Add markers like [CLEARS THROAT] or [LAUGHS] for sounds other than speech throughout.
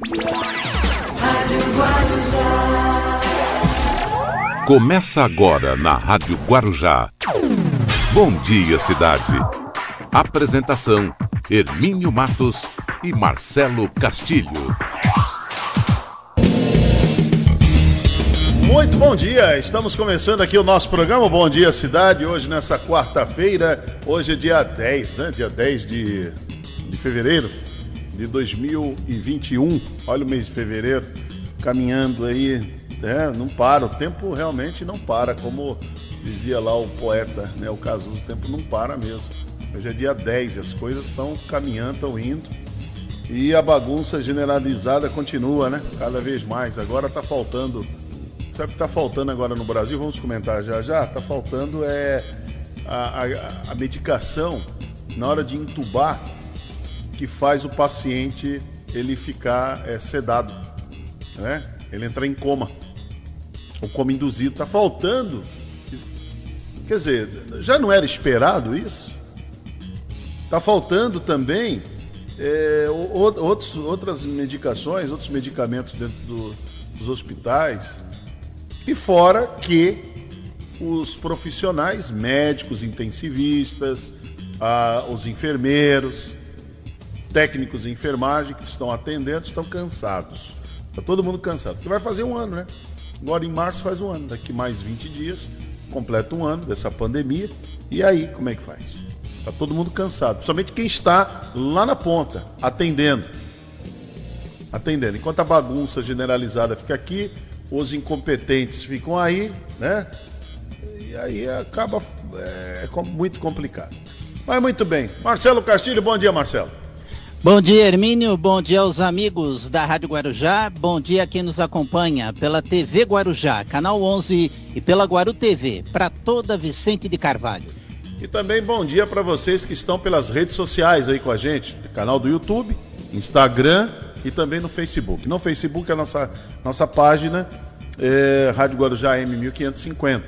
Rádio Guarujá. Começa agora na Rádio Guarujá. Bom dia, cidade. Apresentação: Hermínio Matos e Marcelo Castilho. Muito bom dia, estamos começando aqui o nosso programa Bom Dia Cidade, hoje nessa quarta-feira, hoje é dia 10, né? Dia 10 de, de fevereiro de 2021. Olha o mês de fevereiro caminhando aí, é, não para, o tempo realmente não para, como dizia lá o poeta, né? O Cazuzo, o tempo não para mesmo. Hoje é dia 10 e as coisas estão caminhando, estão indo. E a bagunça generalizada continua, né? Cada vez mais. Agora está faltando. Sabe o que está faltando agora no Brasil? Vamos comentar já já. Está faltando é a, a, a medicação na hora de entubar que faz o paciente ele ficar é, sedado, né? Ele entrar em coma, o coma induzido. Está faltando. Quer dizer, já não era esperado isso? Está faltando também é, outros, outras medicações, outros medicamentos dentro do, dos hospitais. E fora que os profissionais, médicos, intensivistas, os enfermeiros, técnicos de enfermagem que estão atendendo estão cansados. Está todo mundo cansado. Porque vai fazer um ano, né? Agora em março faz um ano. Daqui mais 20 dias, completa um ano dessa pandemia. E aí, como é que faz? Está todo mundo cansado. Principalmente quem está lá na ponta, atendendo. Atendendo. Enquanto a bagunça generalizada fica aqui, os incompetentes ficam aí, né? E aí acaba é, muito complicado. Mas muito bem. Marcelo Castilho, bom dia, Marcelo. Bom dia, Hermínio. Bom dia aos amigos da Rádio Guarujá. Bom dia a quem nos acompanha pela TV Guarujá, canal 11 e pela Guaru TV, para toda Vicente de Carvalho. E também bom dia para vocês que estão pelas redes sociais aí com a gente, canal do YouTube, Instagram e também no Facebook. No Facebook é a nossa, nossa página é, Rádio Guarujá M1550.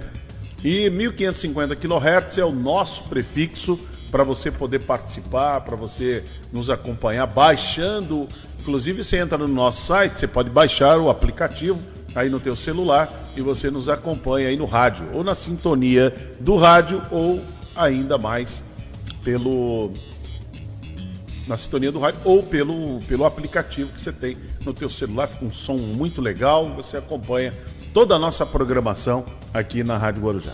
E 1550 kHz é o nosso prefixo para você poder participar, para você nos acompanhar, baixando. Inclusive, você entra no nosso site, você pode baixar o aplicativo aí no teu celular e você nos acompanha aí no rádio, ou na sintonia do rádio, ou ainda mais pelo na sintonia do rádio ou pelo, pelo aplicativo que você tem no teu celular, fica um som muito legal, você acompanha toda a nossa programação aqui na Rádio Guarujá.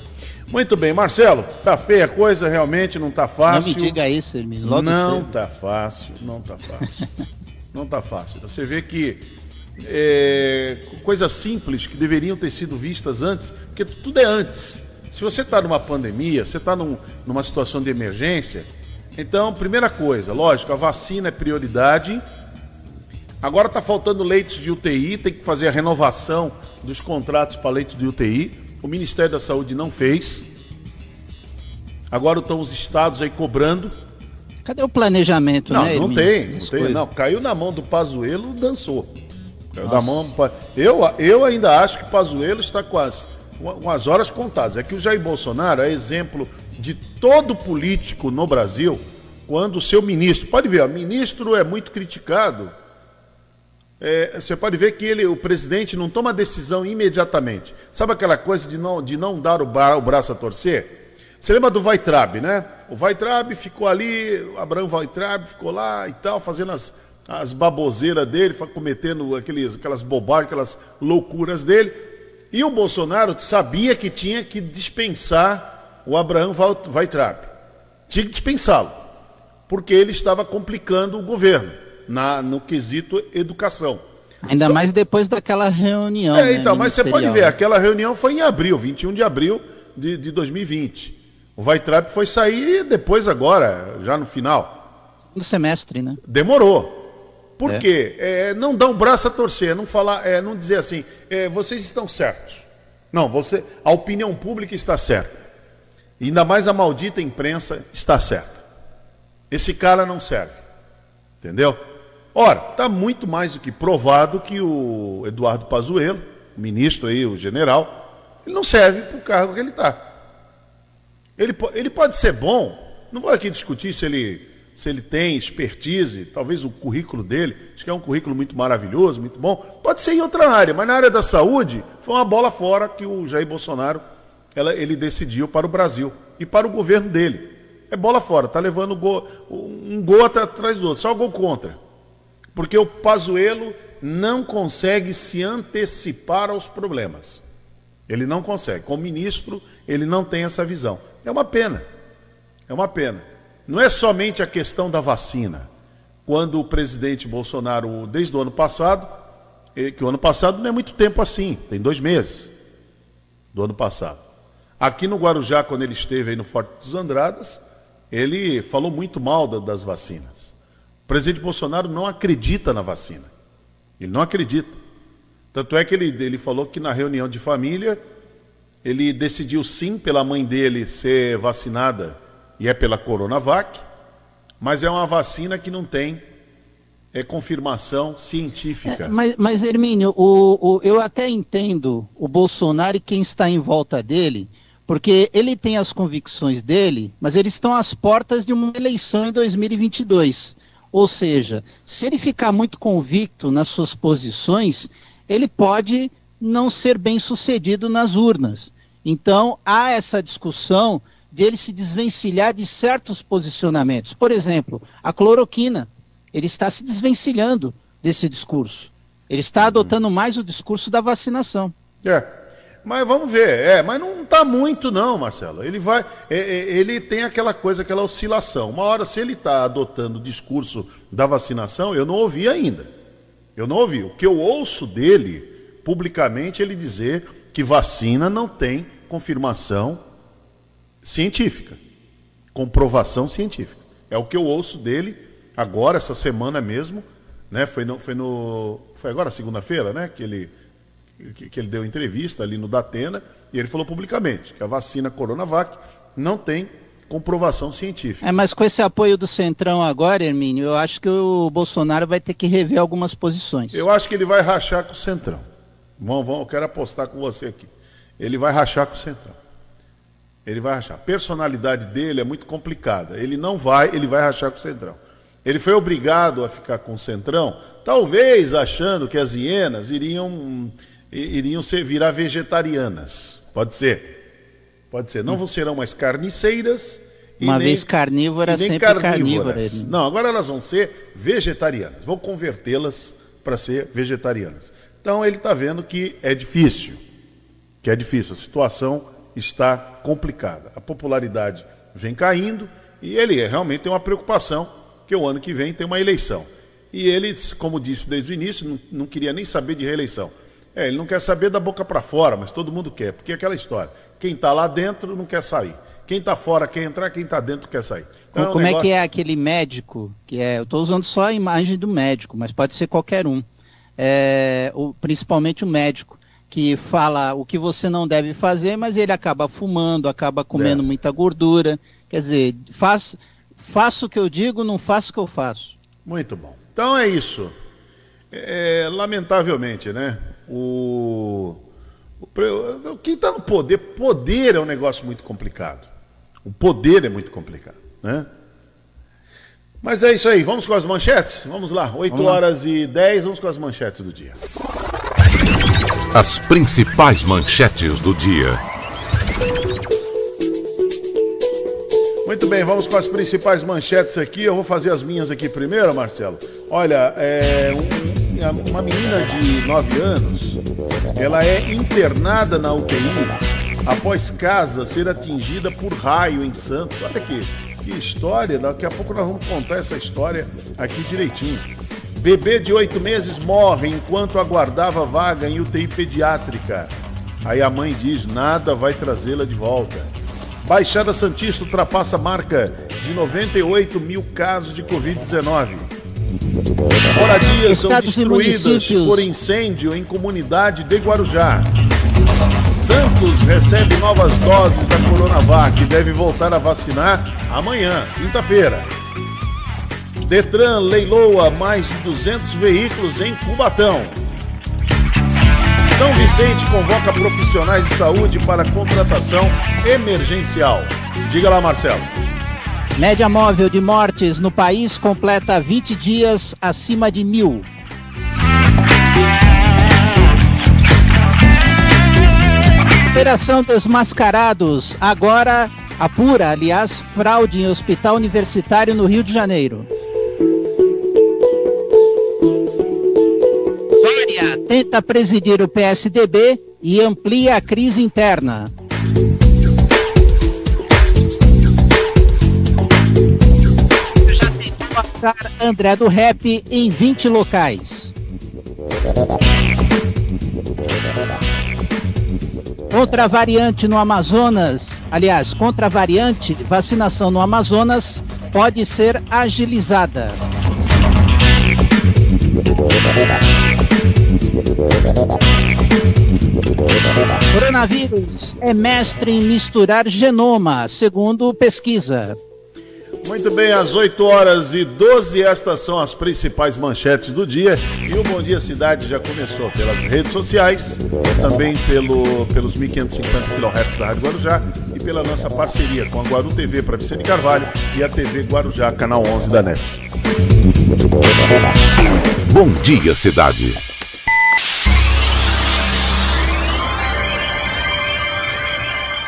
Muito bem, Marcelo, tá feia a coisa, realmente não tá fácil. Não me diga isso, Hermínio, logo Não cedo. tá fácil, não tá fácil. [LAUGHS] não tá fácil. Você vê que é, coisas simples que deveriam ter sido vistas antes, porque tudo é antes. Se você está numa pandemia, você está num, numa situação de emergência, então, primeira coisa, lógico, a vacina é prioridade. Agora está faltando leitos de UTI, tem que fazer a renovação dos contratos para leitos de UTI. O Ministério da Saúde não fez. Agora estão os estados aí cobrando. Cadê o planejamento, não, né? Não, Hermínio? tem, não tem. Não, caiu na mão do Pazuello, dançou. Caiu na mão. Eu, eu ainda acho que o Pazuello está com as, com as horas contadas. É que o Jair Bolsonaro é exemplo de todo político no Brasil quando o seu ministro. Pode ver, o ministro é muito criticado. É, você pode ver que ele, o presidente não toma decisão imediatamente. Sabe aquela coisa de não, de não dar o, o braço a torcer? Você lembra do Weitraub, né? O Weitraub ficou ali, o Abraão Weitraub ficou lá e tal, fazendo as, as baboseiras dele, cometendo aqueles, aquelas bobagens, aquelas loucuras dele. E o Bolsonaro sabia que tinha que dispensar o Abraão Weitraub. Tinha que dispensá-lo, porque ele estava complicando o governo na, no quesito educação. Ainda Só... mais depois daquela reunião. É, né, então, mas você pode ver, aquela reunião foi em abril, 21 de abril de, de 2020. O Weitraub foi sair depois agora, já no final. No semestre, né? Demorou. Por é. quê? É, não dar o um braço a torcer, não falar, é, não dizer assim, é, vocês estão certos. Não, você, a opinião pública está certa. E ainda mais a maldita imprensa está certa. Esse cara não serve. Entendeu? Ora, está muito mais do que provado que o Eduardo Pazuello, ministro aí, o general, ele não serve para o cargo que ele está. Ele, ele pode ser bom, não vou aqui discutir se ele se ele tem expertise, talvez o currículo dele, acho que é um currículo muito maravilhoso, muito bom, pode ser em outra área, mas na área da saúde foi uma bola fora que o Jair Bolsonaro ela, ele decidiu para o Brasil e para o governo dele. É bola fora, tá levando um gol atrás do outro, só gol contra. Porque o Pazuello não consegue se antecipar aos problemas. Ele não consegue. Como ministro, ele não tem essa visão. É uma pena. É uma pena. Não é somente a questão da vacina. Quando o presidente Bolsonaro, desde o ano passado, que o ano passado não é muito tempo assim, tem dois meses do ano passado. Aqui no Guarujá, quando ele esteve aí no Forte dos Andradas, ele falou muito mal da, das vacinas. O presidente Bolsonaro não acredita na vacina. Ele não acredita. Tanto é que ele, ele falou que na reunião de família, ele decidiu sim pela mãe dele ser vacinada e é pela Coronavac, mas é uma vacina que não tem é, confirmação científica. É, mas, mas, Hermínio, o, o, eu até entendo o Bolsonaro e quem está em volta dele, porque ele tem as convicções dele, mas eles estão às portas de uma eleição em 2022. Ou seja, se ele ficar muito convicto nas suas posições, ele pode não ser bem sucedido nas urnas. Então, há essa discussão de ele se desvencilhar de certos posicionamentos. Por exemplo, a cloroquina. Ele está se desvencilhando desse discurso. Ele está uhum. adotando mais o discurso da vacinação. É. Mas vamos ver, é, mas não está muito não, Marcelo. Ele vai, é, é, ele tem aquela coisa, aquela oscilação. Uma hora, se ele está adotando o discurso da vacinação, eu não ouvi ainda. Eu não ouvi. O que eu ouço dele, publicamente, ele dizer que vacina não tem confirmação científica, comprovação científica. É o que eu ouço dele agora, essa semana mesmo, né? Foi no, foi no, foi agora segunda-feira, né? Que ele, que, que, ele deu entrevista ali no Datena e ele falou publicamente que a vacina Coronavac não tem comprovação científica. É, mas com esse apoio do Centrão agora, Hermínio, eu acho que o Bolsonaro vai ter que rever algumas posições. Eu acho que ele vai rachar com o Centrão. Vamos, vamos, eu quero apostar com você aqui. Ele vai rachar com o Centrão. Ele vai rachar. A personalidade dele é muito complicada. Ele não vai, ele vai rachar com o Centrão. Ele foi obrigado a ficar com o Centrão, talvez achando que as hienas iriam, iriam ser, virar vegetarianas. Pode ser. Pode ser. Não serão mais carniceiras. Uma nem, vez carnívora, sempre carnívoras. Carnívora. Não, agora elas vão ser vegetarianas. Vou convertê-las para ser vegetarianas. Então ele está vendo que é difícil. Que é difícil. A situação está complicada. A popularidade vem caindo e ele realmente tem uma preocupação que o ano que vem tem uma eleição. E ele, como disse desde o início, não, não queria nem saber de reeleição. É, ele não quer saber da boca para fora, mas todo mundo quer, porque é aquela história. Quem está lá dentro não quer sair. Quem está fora quer entrar, quem está dentro quer sair. Então, como, é, um negócio... é que é aquele médico, que é, eu estou usando só a imagem do médico, mas pode ser qualquer um. É, o, principalmente o médico que fala o que você não deve fazer, mas ele acaba fumando, acaba comendo é. muita gordura. Quer dizer, faz, faço o que eu digo, não faço o que eu faço. Muito bom. Então é isso. É, lamentavelmente, né? O, o quem está no poder, poder é um negócio muito complicado. O poder é muito complicado, né? Mas é isso aí, vamos com as manchetes? Vamos lá, 8 vamos horas lá. e 10, vamos com as manchetes do dia. As principais manchetes do dia. Muito bem, vamos com as principais manchetes aqui. Eu vou fazer as minhas aqui primeiro, Marcelo. Olha, é, um, uma menina de 9 anos, ela é internada na UTI após casa ser atingida por raio em Santos. Olha aqui, que história. Daqui a pouco nós vamos contar essa história aqui direitinho. Bebê de oito meses morre enquanto aguardava vaga em UTI pediátrica. Aí a mãe diz: nada vai trazê-la de volta. Baixada Santista ultrapassa a marca de 98 mil casos de Covid-19. Moradias são destruídas por incêndio em comunidade de Guarujá. Santos recebe novas doses da Coronavac e deve voltar a vacinar amanhã, quinta-feira. Detran leiloa mais de 200 veículos em Cubatão. São Vicente convoca profissionais de saúde para contratação emergencial. Diga lá, Marcelo. Média móvel de mortes no país completa 20 dias acima de mil. Operação Desmascarados, agora apura, aliás, fraude em hospital universitário no Rio de Janeiro. Dória tenta presidir o PSDB e amplia a crise interna. André do Rap em 20 locais. Contra variante no Amazonas, aliás, contra variante, vacinação no Amazonas pode ser agilizada. Coronavírus é mestre em misturar genoma, segundo pesquisa. Muito bem, às 8 horas e 12, estas são as principais manchetes do dia. E o Bom Dia Cidade já começou pelas redes sociais, também pelo, pelos 1550 kHz da Rádio Guarujá e pela nossa parceria com a Guaru TV para Vicente Carvalho e a TV Guarujá, canal 11 da NET. Bom Dia Cidade.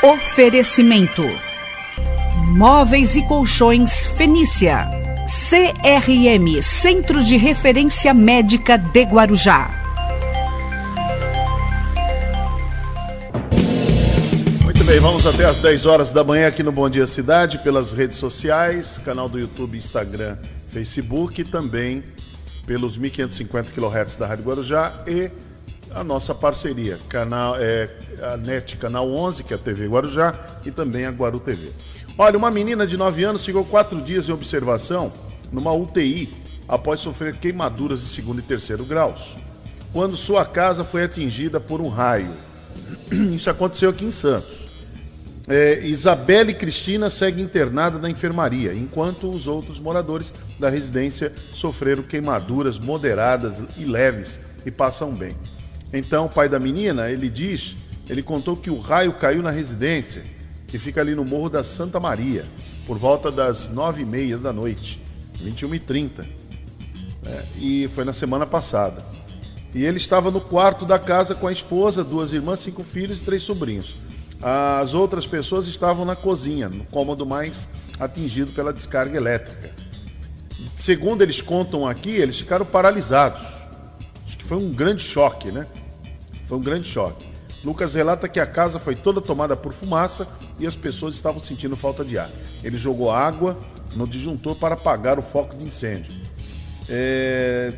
Oferecimento: Móveis e Colchões Fenícia. CRM Centro de Referência Médica de Guarujá. Muito bem, vamos até às 10 horas da manhã aqui no Bom Dia Cidade, pelas redes sociais, canal do YouTube, Instagram, Facebook e também pelos 1550 kHz da Rádio Guarujá e a nossa parceria, canal, é, a NET Canal 11, que é a TV Guarujá, e também a Guaru TV. Olha, uma menina de 9 anos ficou quatro dias em observação numa UTI após sofrer queimaduras de segundo e terceiro graus, quando sua casa foi atingida por um raio. [CLEARS THROAT] Isso aconteceu aqui em Santos. É, Isabelle Cristina segue internada na enfermaria, enquanto os outros moradores da residência sofreram queimaduras moderadas e leves e passam bem. Então, o pai da menina, ele diz, ele contou que o raio caiu na residência, que fica ali no Morro da Santa Maria, por volta das nove e meia da noite, 21 e 30 né? E foi na semana passada. E ele estava no quarto da casa com a esposa, duas irmãs, cinco filhos e três sobrinhos. As outras pessoas estavam na cozinha, no cômodo mais atingido pela descarga elétrica. Segundo eles contam aqui, eles ficaram paralisados. Acho que foi um grande choque, né? Foi um grande choque. Lucas relata que a casa foi toda tomada por fumaça e as pessoas estavam sentindo falta de ar. Ele jogou água no disjuntor para apagar o foco de incêndio. É,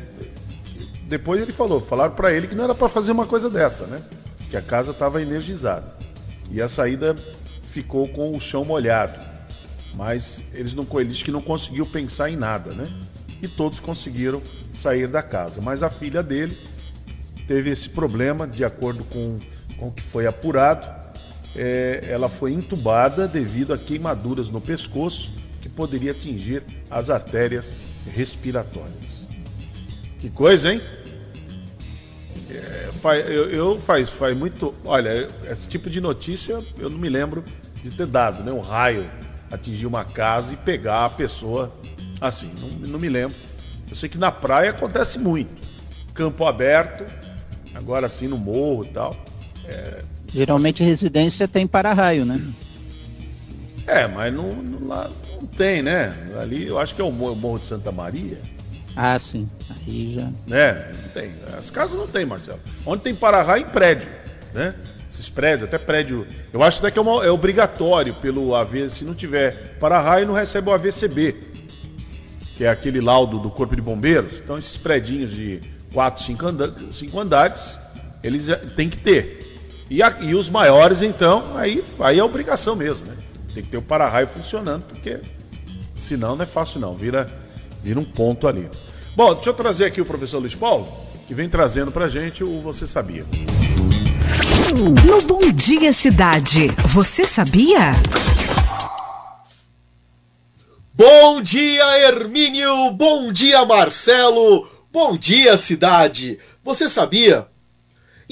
Depois ele falou, falaram para ele que não era para fazer uma coisa dessa, né? Que a casa estava energizada. E a saída ficou com o chão molhado. Mas eles não, ele disse que não conseguiu pensar em nada, né? E todos conseguiram sair da casa. Mas a filha dele teve esse problema, de acordo com, com o que foi apurado. É, ela foi entubada devido a queimaduras no pescoço que poderia atingir as artérias respiratórias. Que coisa, hein? É, faz, eu, eu faz, faz muito. Olha, esse tipo de notícia eu não me lembro de ter dado, né? Um raio atingir uma casa e pegar a pessoa assim. Não, não me lembro. Eu sei que na praia acontece muito. Campo aberto, agora assim no morro e tal. Geralmente residência tem para-raio, né? É, mas não, não- lá não tem, né? Ali eu acho que é o Morro, de Santa Maria, Ah, sim. Aí já. né? Não tem. As casas não tem, Marcelo. Onde tem para-raio em prédio, né? Esses prédios, até prédio. Eu acho até que é, uma- é obrigatório pelo AV. Se não tiver para-raio, não recebe o AVCB, que é aquele laudo do Corpo de Bombeiros. Então, esses prédios de 4, 5, anda cinco andares, eles já- têm que ter. E, a- e os maiores, então, aí, aí é obrigação mesmo, né? Tem que ter o para-raio funcionando, porque senão não é fácil não, vira, vira um ponto ali. Bom, deixa eu trazer aqui o professor Luiz Paulo, que vem trazendo pra gente o Você Sabia. No Bom Dia Cidade, você sabia? Bom dia, Hermínio! Bom dia, Marcelo! Bom dia, cidade! Você sabia?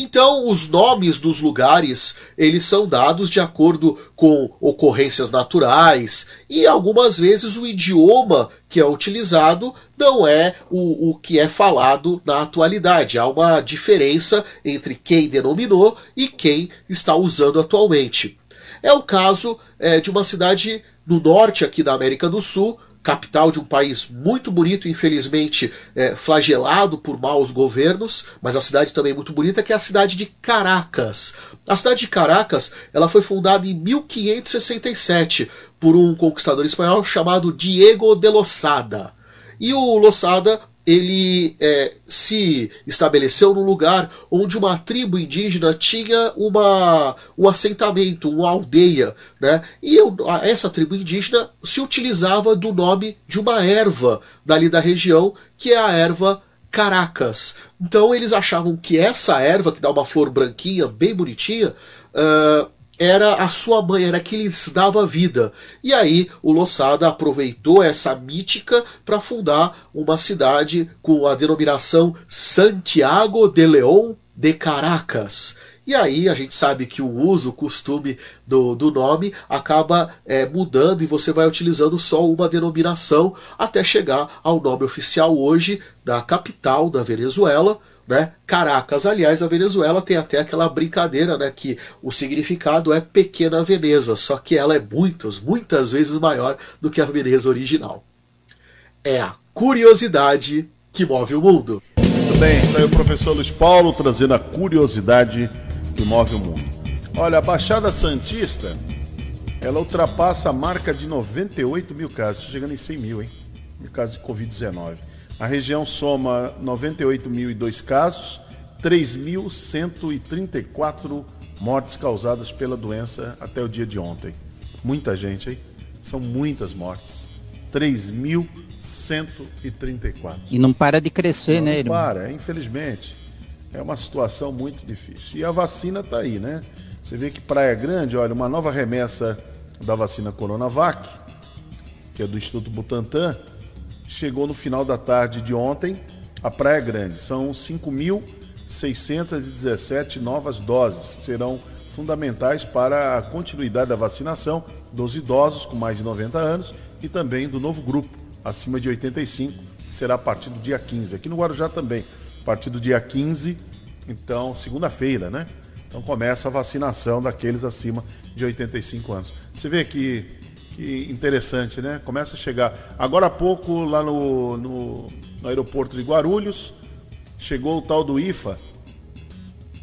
Então, os nomes dos lugares, eles são dados de acordo com ocorrências naturais e algumas vezes o idioma que é utilizado não é o, o que é falado na atualidade. Há uma diferença entre quem denominou e quem está usando atualmente. É o caso é, de uma cidade no norte aqui da América do Sul, capital de um país muito bonito, infelizmente é, flagelado por maus governos, mas a cidade também muito bonita, que é a cidade de Caracas. A cidade de Caracas ela foi fundada em 1567 por um conquistador espanhol chamado Diego de Losada. E o Losada ele é, se estabeleceu num lugar onde uma tribo indígena tinha uma, um assentamento, uma aldeia, né? E eu, essa tribo indígena se utilizava do nome de uma erva dali da região, que é a erva Caracas. Então eles achavam que essa erva, que dá uma flor branquinha, bem bonitinha, uh, era a sua mãe, era que lhes dava vida. E aí o Lossada aproveitou essa mítica para fundar uma cidade com a denominação Santiago de León de Caracas. E aí a gente sabe que o uso, o costume do, do nome acaba é, mudando e você vai utilizando só uma denominação até chegar ao nome oficial hoje da capital da Venezuela, né? Caracas, aliás, a Venezuela tem até aquela brincadeira, né, que o significado é pequena Veneza, só que ela é muitas, muitas vezes maior do que a Veneza original. É a curiosidade que move o mundo. Muito bem, está aí o professor Luiz Paulo trazendo a curiosidade que move o mundo. Olha, a Baixada Santista, ela ultrapassa a marca de 98 mil casos, chegando em 100 mil, hein? Mil casos de Covid-19. A região soma 98.002 casos, 3.134 mortes causadas pela doença até o dia de ontem. Muita gente, hein? São muitas mortes. 3.134. E não para de crescer, não, né, não irmão? para, infelizmente. É uma situação muito difícil. E a vacina está aí, né? Você vê que Praia Grande, olha, uma nova remessa da vacina Coronavac, que é do Instituto Butantan, chegou no final da tarde de ontem a Praia Grande. São 5.617 novas doses serão fundamentais para a continuidade da vacinação dos idosos com mais de 90 anos e também do novo grupo acima de 85, que será a partir do dia 15. Aqui no Guarujá também, a partir do dia 15, então, segunda-feira, né? Então começa a vacinação daqueles acima de 85 anos. Você vê que que interessante, né? Começa a chegar. Agora há pouco, lá no, no, no aeroporto de Guarulhos, chegou o tal do IFA,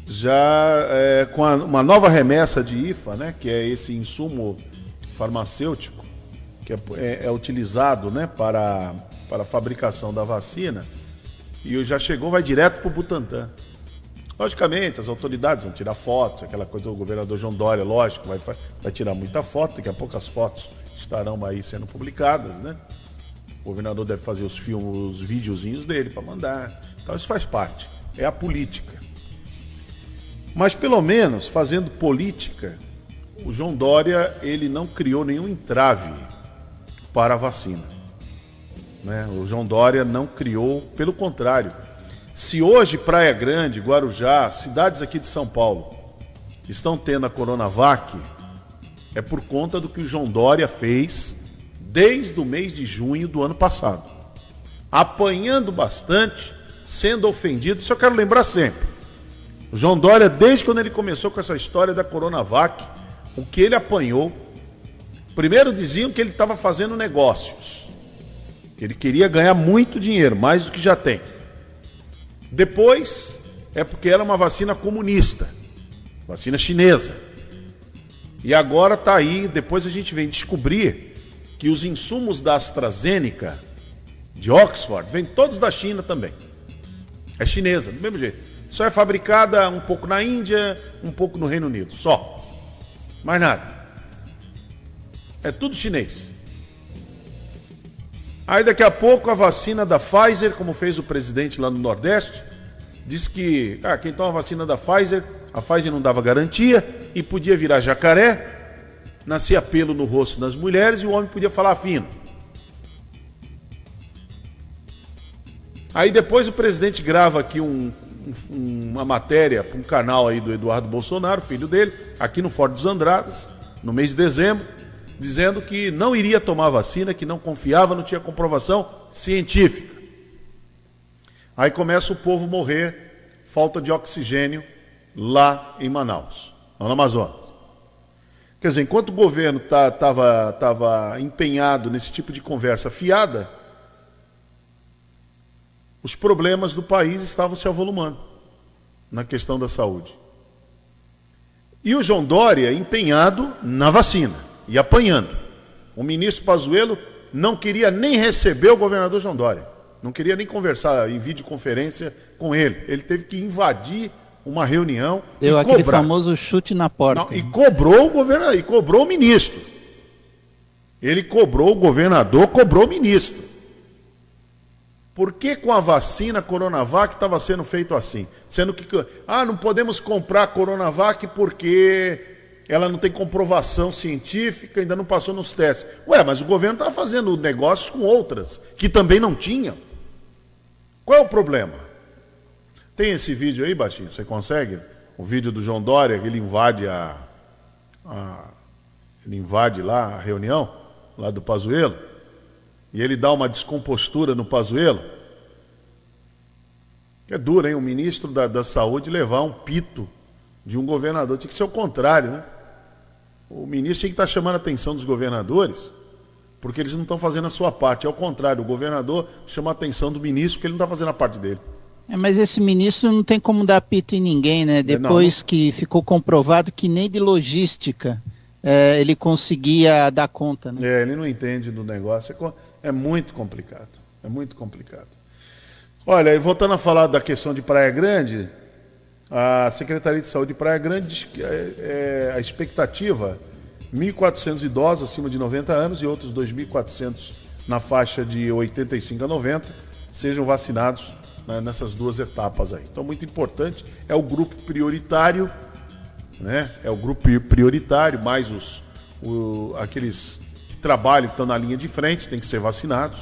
já é, com a, uma nova remessa de IFA, né? Que é esse insumo farmacêutico que é, é, é utilizado, né? Para, para a fabricação da vacina. E já chegou, vai direto para o Butantan. Logicamente, as autoridades vão tirar fotos, aquela coisa, o governador João Dória, lógico, vai, vai tirar muita foto, daqui a pouco as fotos estarão aí sendo publicadas, né? O governador deve fazer os filmes, os videozinhos dele para mandar. Então isso faz parte. É a política. Mas pelo menos fazendo política, o João Dória ele não criou nenhum entrave para a vacina. Né? O João Dória não criou, pelo contrário. Se hoje Praia Grande, Guarujá, cidades aqui de São Paulo estão tendo a Coronavac, é por conta do que o João Dória fez desde o mês de junho do ano passado. Apanhando bastante, sendo ofendido. Isso eu quero lembrar sempre. O João Dória, desde quando ele começou com essa história da Coronavac, o que ele apanhou. Primeiro diziam que ele estava fazendo negócios. Que ele queria ganhar muito dinheiro, mais do que já tem. Depois, é porque era uma vacina comunista, vacina chinesa. E agora está aí, depois a gente vem descobrir que os insumos da AstraZeneca, de Oxford, vêm todos da China também. É chinesa, do mesmo jeito. Só é fabricada um pouco na Índia, um pouco no Reino Unido, só. Mais nada. É tudo chinês. Aí daqui a pouco a vacina da Pfizer, como fez o presidente lá no Nordeste, diz que ah, quem toma a vacina da Pfizer a Pfizer não dava garantia e podia virar jacaré, nascia pelo no rosto das mulheres e o homem podia falar fino. Aí depois o presidente grava aqui um um- uma matéria para um canal aí do Eduardo Bolsonaro, filho dele, aqui no Forte dos Andradas, no mês de dezembro, dizendo que não iria tomar vacina, que não confiava, não tinha comprovação científica. Aí começa o povo morrer, falta de oxigênio lá em Manaus, lá no Amazonas. Quer dizer, enquanto o governo estava tá, empenhado nesse tipo de conversa fiada, os problemas do país estavam se avolumando na questão da saúde. E o João Dória empenhado na vacina e apanhando. O ministro Pazuello não queria nem receber o governador João Dória. Não queria nem conversar em videoconferência com ele. Ele teve que invadir uma reunião Deu e aquele cobrar. famoso chute na porta. Não, e cobrou o governador, e cobrou o ministro. Ele cobrou o governador, cobrou o ministro. Por que com a vacina Coronavac estava sendo feito assim? Sendo que, ah, não podemos comprar Coronavac porque ela não tem comprovação científica, ainda não passou nos testes. Ué, mas o governo estava fazendo negócios com outras, que também não tinham. Qual é o problema? Tem esse vídeo aí, Baixinho? Você consegue? O vídeo do João Dória, que ele invade a, a- ele invade lá a reunião, lá do Pazuello, e ele dá uma descompostura no Pazuello. É duro, hein? O ministro da, da Saúde levar um pito de um governador. Tinha que ser o contrário, né? O ministro tinha que estar chamando a atenção dos governadores, porque eles não estão fazendo a sua parte. É o contrário, o governador chama a atenção do ministro porque ele não está fazendo a parte dele. É, mas esse ministro não tem como dar pito em ninguém, né? Depois que ficou comprovado que nem de logística é, ele conseguia dar conta, né? É, ele não entende do negócio. É É muito complicado. É muito complicado. Olha, e voltando a falar da questão de Praia Grande, a Secretaria de Saúde de Praia Grande diz que é, é, a expectativa 1.400 idosos acima de 90 anos e outros 2.400 na faixa de 85 a 90 sejam vacinados né, nessas duas etapas aí. Então, muito importante, é o grupo prioritário né? É o grupo prioritário, mais os o- aqueles que trabalham, que estão na linha de frente, têm que ser vacinados.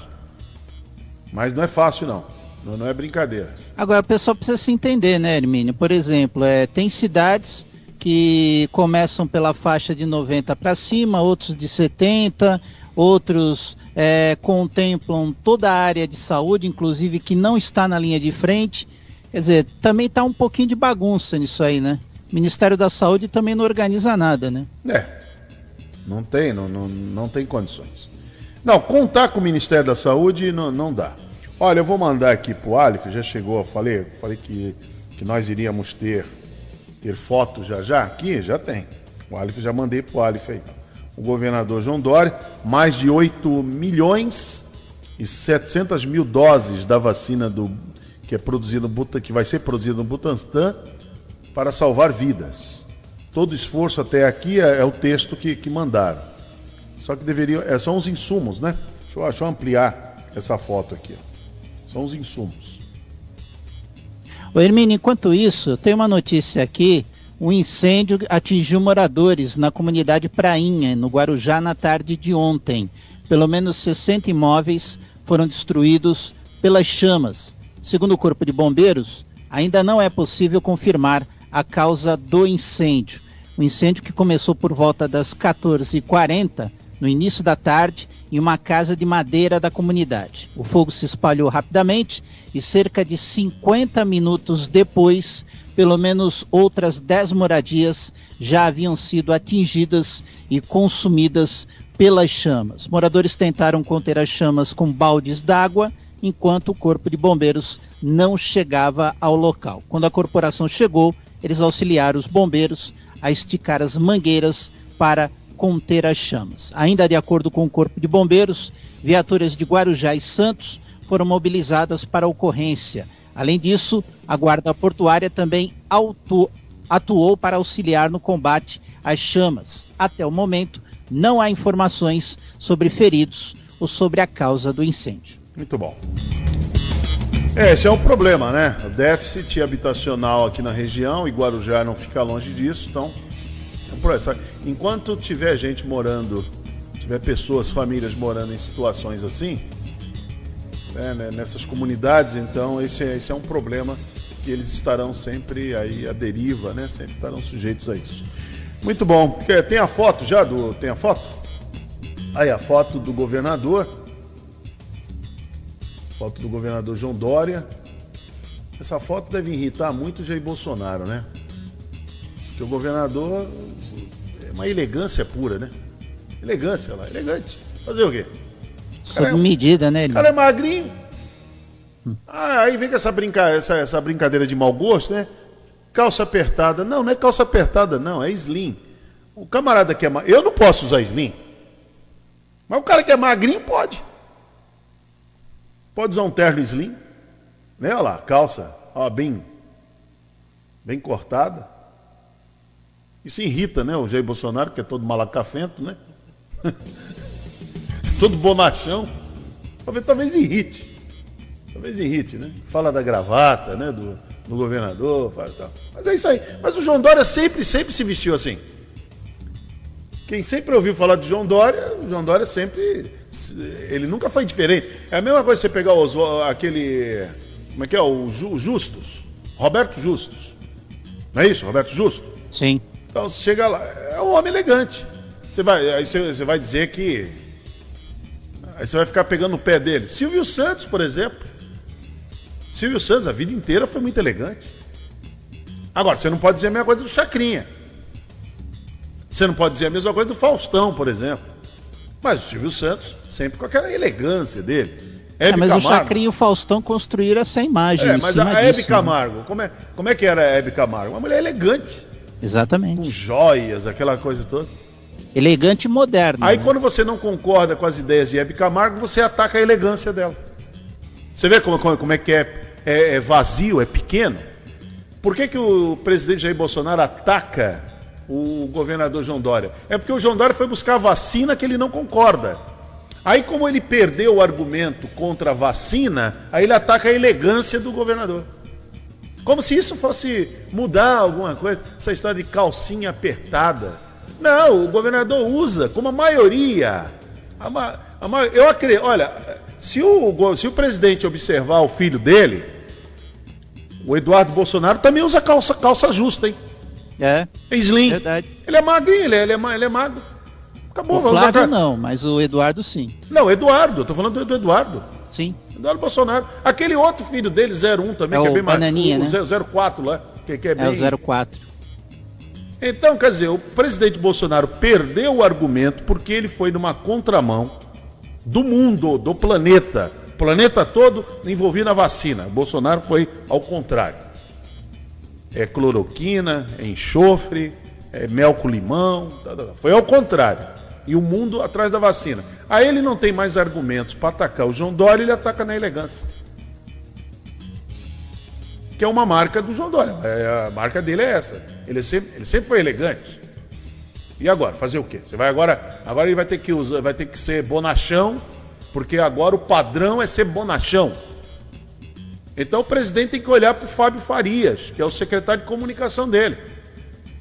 Mas não é fácil, não. Não, não é brincadeira. Agora, o pessoal precisa se entender, né, Hermínio? Por exemplo, é, tem cidades que começam pela faixa de 90 para cima, outros de 70, outros é, contemplam toda a área de saúde, inclusive que não está na linha de frente. Quer dizer, também está um pouquinho de bagunça nisso aí, né? O Ministério da Saúde também não organiza nada, né? É. Não tem, não, não, não tem condições. Não, contar com o Ministério da Saúde não, não dá. Olha, eu vou mandar aqui pro Alif, já chegou, falei, falei que, que nós iríamos ter, ter foto já já aqui, já tem. O Alif já mandei pro Alif aí. O governador João Dória, mais de 8 milhões e 700 mil doses da vacina do, que é produzida que vai ser produzida no Butantan para salvar vidas. Todo esforço até aqui é, é o texto que, que mandaram. Só que deveriam. É, são os insumos, né? Deixa eu, deixa eu ampliar essa foto aqui. São os insumos. Ô Hermínio, enquanto isso, tem uma notícia aqui. Um incêndio atingiu moradores na comunidade Prainha, no Guarujá, na tarde de ontem. Pelo menos 60 imóveis foram destruídos pelas chamas. Segundo o Corpo de Bombeiros, ainda não é possível confirmar a causa do incêndio. O incêndio que começou por volta das 14h40, no início da tarde, em uma casa de madeira da comunidade. O fogo se espalhou rapidamente e cerca de 50 minutos depois, pelo menos outras 10 moradias já haviam sido atingidas e consumidas pelas chamas. Moradores tentaram conter as chamas com baldes d'água, enquanto o corpo de bombeiros não chegava ao local. Quando a corporação chegou, eles auxiliaram os bombeiros a esticar as mangueiras para conter as chamas. Ainda de acordo com o Corpo de Bombeiros, viaturas de Guarujá e Santos foram mobilizadas para a ocorrência. Além disso, a Guarda Portuária também atuou para auxiliar no combate às chamas. Até o momento, não há informações sobre feridos ou sobre a causa do incêndio. Muito bom. Esse é um problema, né? O déficit habitacional aqui na região, e Guarujá não fica longe disso, então. Enquanto tiver gente morando, tiver pessoas, famílias morando em situações assim, né, né, nessas comunidades, então esse é, esse é um problema que eles estarão sempre aí à deriva, né? Sempre estarão sujeitos a isso. Muito bom. Tem a foto já do. Tem a foto? Aí a foto do governador. Foto do governador João Dória. Essa foto deve irritar muito o Jair Bolsonaro, né? Porque o governador uma elegância pura, né? Elegância lá, elegante. Fazer o quê? Sob medida, né? O cara é magrinho. Ah, aí vem com essa, brinca... essa, essa brincadeira de mau gosto, né? Calça apertada. Não, não é calça apertada, não, é slim. O camarada que é magrinho. Eu não posso usar slim. Mas o cara que é magrinho pode. Pode usar um terno slim. Né? Olha lá, calça, ó, bem, bem cortada. Isso irrita, né? O Jair Bolsonaro, que é todo malacafento, né? [LAUGHS] todo bonachão. Talvez, talvez irrite. Talvez irrite, né? Fala da gravata, né? Do, do governador, fala tal. Mas é isso aí. Mas o João Dória sempre, sempre se vestiu assim. Quem sempre ouviu falar de João Dória, o João Dória sempre. Ele nunca foi diferente. É a mesma coisa você pegar os, aquele. Como é que é? O Justus. Roberto Justus. Não é isso? Roberto Justo? Sim. Então você chega lá. É um homem elegante. Você vai, aí você, você vai dizer que. Aí você vai ficar pegando o pé dele. Silvio Santos, por exemplo. Silvio Santos, a vida inteira foi muito elegante. Agora, você não pode dizer a mesma coisa do Chacrinha. Você não pode dizer a mesma coisa do Faustão, por exemplo. Mas o Silvio Santos, sempre com aquela elegância dele. É, mas Camargo, o Chacrinha e o Faustão construíram essa imagem. É, mas a Hebe né? Camargo, como é, como é que era a Hebe Camargo? Uma mulher elegante. Exatamente. Com joias, aquela coisa toda. Elegante e moderna. Aí né? quando você não concorda com as ideias de Hebe Camargo, você ataca a elegância dela. Você vê como, como, como é que é, é, é, vazio, é pequeno? Por que, que o presidente Jair Bolsonaro ataca o governador João Dória? É porque o João Dória foi buscar a vacina que ele não concorda. Aí, como ele perdeu o argumento contra a vacina, aí ele ataca a elegância do governador. Como se isso fosse mudar alguma coisa, essa história de calcinha apertada. Não, o governador usa, como a maioria. A, ma, a ma, eu acredito, olha, se o, se o presidente observar o filho dele, o Eduardo Bolsonaro também usa calça, calça justa, hein? É. É slim. Verdade. Ele é magrinho, ele é, ele é, ele é magro. Acabou, o Flávio usar... não, mas o Eduardo sim. Não, Eduardo, eu tô falando do, do Eduardo. Sim. Eduardo Bolsonaro. Aquele outro filho dele, 01 também, é que é bem mais. Bananinha, o, né? 04 lá, que, que é bem. É o 04. Então, quer dizer, o presidente Bolsonaro perdeu o argumento porque ele foi numa contramão do mundo, do planeta. O planeta todo envolvido na vacina. O Bolsonaro foi ao contrário. É cloroquina, é enxofre, é mel com limão. Tá, tá, tá. Foi ao contrário. E o mundo atrás da vacina. Aí ele não tem mais argumentos para atacar o João Dória, ele ataca na elegância. Que é uma marca do João Dória. É, a marca dele é essa. Ele sempre, ele sempre foi elegante. E agora? Fazer o quê? Você vai agora. Agora ele vai ter que usar, vai ter que ser bonachão, porque agora o padrão é ser bonachão. Então o presidente tem que olhar para o Fábio Farias, que é o secretário de comunicação dele.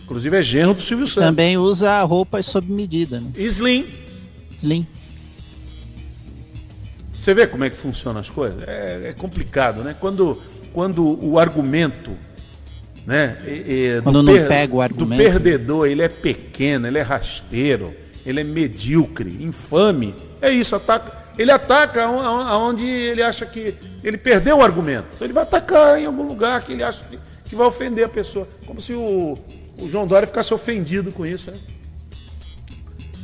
Inclusive é genro do Silvio Santos. Também usa roupas sob medida. Né? Slim. Slim. Você vê como é que funcionam as coisas? É, é complicado, né? Quando, quando o argumento né? Quando não per, pega o argumento. Do perdedor, ele é pequeno, ele é rasteiro, ele é medíocre, infame. É isso, ataca. Ele ataca aonde ele acha que ele perdeu o argumento. Então ele vai atacar em algum lugar que ele acha que, que vai ofender a pessoa. Como se o, o João Dória ficasse ofendido com isso. Né?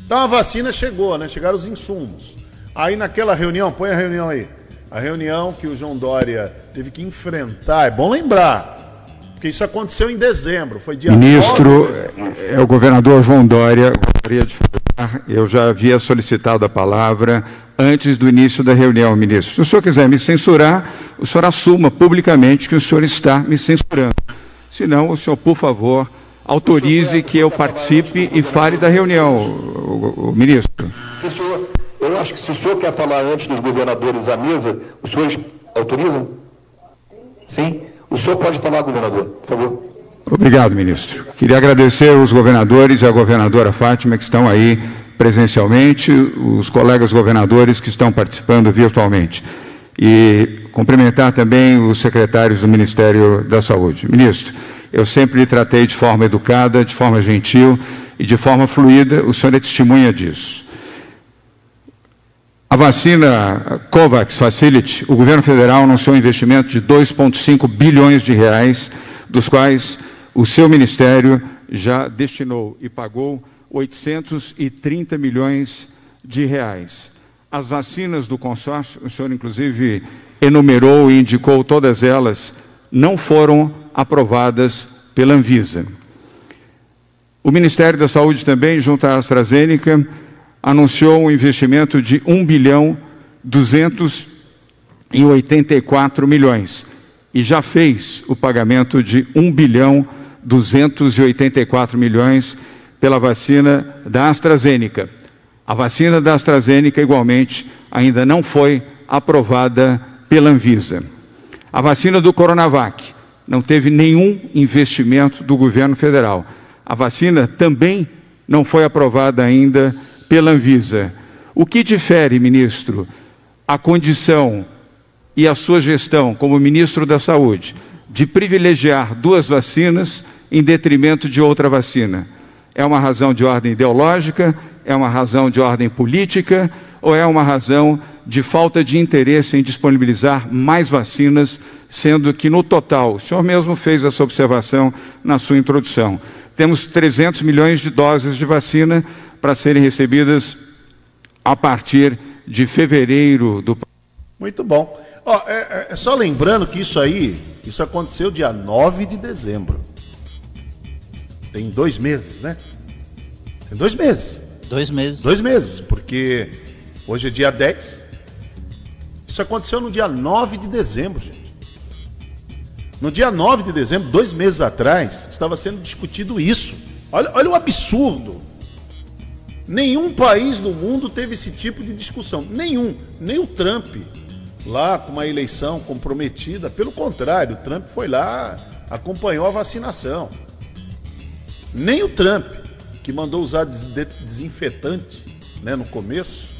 Então a vacina chegou, né? Chegaram os insumos. Aí naquela reunião, põe a reunião aí. A reunião que o João Dória teve que enfrentar, é bom lembrar, porque isso aconteceu em dezembro, foi dia Ministro, é o governador João Dória, gostaria de falar, eu já havia solicitado a palavra antes do início da reunião, ministro. Se o senhor quiser me censurar, o senhor assuma publicamente que o senhor está me censurando. Se não, o senhor, por favor, autorize que eu participe e fale da reunião, o, o, ministro. Se o senhor, eu acho que se o senhor quer falar antes dos governadores à mesa, os senhores autorizam? Sim? O senhor pode falar, governador, por favor. Obrigado, ministro. Queria agradecer aos governadores e à governadora Fátima que estão aí presencialmente, os colegas governadores que estão participando virtualmente. E cumprimentar também os secretários do Ministério da Saúde. Ministro, eu sempre lhe tratei de forma educada, de forma gentil e de forma fluida, o senhor é testemunha disso. A vacina COVAX Facility, o governo federal anunciou um investimento de 2,5 bilhões de reais, dos quais o seu ministério já destinou e pagou 830 milhões de reais. As vacinas do consórcio, o senhor inclusive enumerou e indicou todas elas, não foram aprovadas pela Anvisa. O Ministério da Saúde também, junto à AstraZeneca, anunciou um investimento de 1 bilhão 284 milhões e já fez o pagamento de 1 bilhão 284 milhões pela vacina da AstraZeneca. A vacina da AstraZeneca, igualmente, ainda não foi aprovada pela Anvisa. A vacina do Coronavac não teve nenhum investimento do governo federal. A vacina também não foi aprovada ainda pela Anvisa. O que difere, ministro, a condição e a sua gestão como ministro da Saúde de privilegiar duas vacinas em detrimento de outra vacina? É uma razão de ordem ideológica? É uma razão de ordem política? Ou é uma razão de falta de interesse em disponibilizar mais vacinas, sendo que no total, o senhor mesmo fez essa observação na sua introdução, temos 300 milhões de doses de vacina para serem recebidas a partir de fevereiro do. Muito bom. Ó, é, é, é só lembrando que isso aí, isso aconteceu dia 9 de dezembro. Tem dois meses, né? Tem dois meses. Dois meses. Dois meses, porque hoje é dia 10. Isso aconteceu no dia 9 de dezembro, gente. No dia 9 de dezembro, dois meses atrás, estava sendo discutido isso. Olha, olha o absurdo. Nenhum país do mundo teve esse tipo de discussão. Nenhum. Nem o Trump, lá com uma eleição comprometida. Pelo contrário, o Trump foi lá, acompanhou a vacinação. Nem o Trump, que mandou usar desinfetante né, no começo,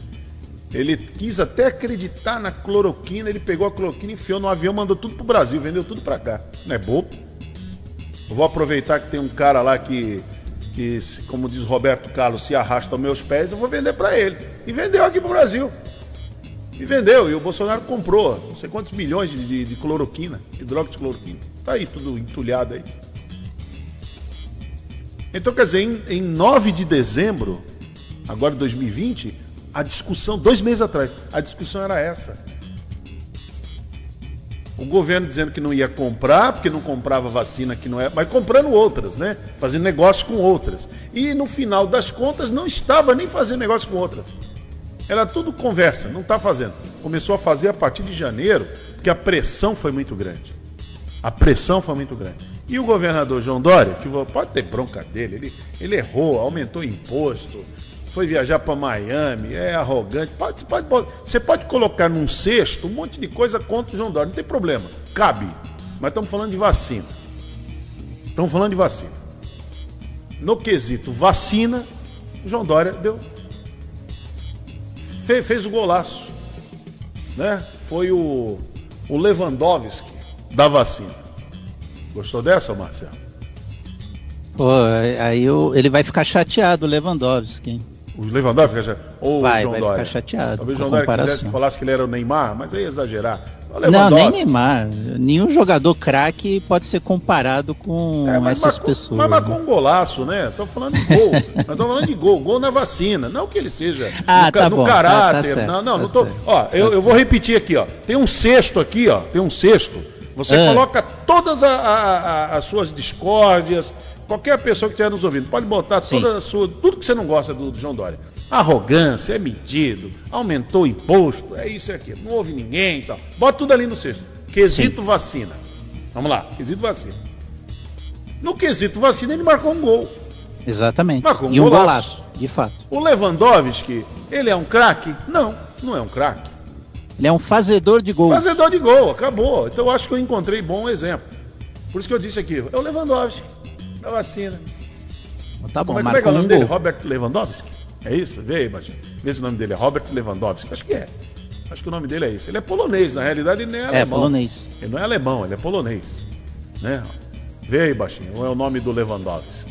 ele quis até acreditar na cloroquina, ele pegou a cloroquina, enfiou no avião, mandou tudo pro Brasil, vendeu tudo para cá. Não é bobo? Eu vou aproveitar que tem um cara lá que que, como diz Roberto Carlos, se arrasta aos meus pés, eu vou vender para ele. E vendeu aqui para o Brasil. E vendeu, e o Bolsonaro comprou não sei quantos milhões de, de, de cloroquina, hidroxicloroquina. Tá aí tudo entulhado aí. Então, quer dizer, em, em 9 de dezembro, agora de 2020, a discussão, dois meses atrás, a discussão era essa. O governo dizendo que não ia comprar, porque não comprava vacina que não é, mas comprando outras, né? Fazendo negócio com outras. E no final das contas não estava nem fazendo negócio com outras. Era tudo conversa, não está fazendo. Começou a fazer a partir de janeiro, porque a pressão foi muito grande. A pressão foi muito grande. E o governador João Dória, que pode ter bronca dele, ele, ele errou, aumentou imposto, foi viajar para Miami, é arrogante. Pode, pode, pode, você pode colocar num cesto um monte de coisa contra o João Dória, não tem problema, cabe. Mas estamos falando de vacina. Estamos falando de vacina. No quesito vacina, o João Dória deu. Fe, fez o golaço. Né? Foi o, o Lewandowski da vacina. Gostou dessa, Marcelo? Pô, aí eu, ele vai ficar chateado, o Lewandowski. O Lewandowski fica Ou vai, o João vai Dória? ficar chateado. Talvez o com João Dória quisesse que falasse que ele era o Neymar, mas aí é exagerar. Não, nem Neymar. Nenhum jogador craque pode ser comparado com É, mas essas marcou, pessoas. mas né? marcou um golaço, né? Tô falando de gol. [LAUGHS] Nós estamos falando de gol. Gol na vacina. Não que ele seja Ah, no, tá no bom, tá- tá caráter. certo, não, não, tá não tô. certo. Ó, eu, eu vou repetir aqui, ó. Tem um cesto aqui, ó. Tem um cesto. Você Ah. coloca todas a- a- a- as suas discórdias. Qualquer pessoa que estiver nos ouvindo, pode botar Sim. toda sua, tudo que você não gosta do, do João Dória. Arrogância, é medido, aumentou o imposto, é isso e aquilo. Não houve ninguém e tal. Bota tudo ali no cesto. Quesito vacina. Vamos lá, quesito vacina. No quesito vacina, ele marcou um gol. Exatamente. Marcou um e um golaço. golaço, de fato. O Lewandowski, ele é um craque? Não, não é um craque. Ele é um fazedor de gols. Fazedor de gol, acabou. Então eu acho que eu encontrei bom exemplo. Por isso que eu disse aqui, é o Lewandowski, da vacina. Tá bom, como, é, como é que é o nome um dele? gol. Robert Lewandowski? É isso? Vê aí, Baixinho. Vê se o nome dele é Robert Lewandowski. Acho que é. Acho que o nome dele é esse. Ele é polonês, na realidade ele não é, É, alemão. polonês. Ele não é alemão, ele é polonês. Né? Vê aí, baixinho, não é o nome do Lewandowski.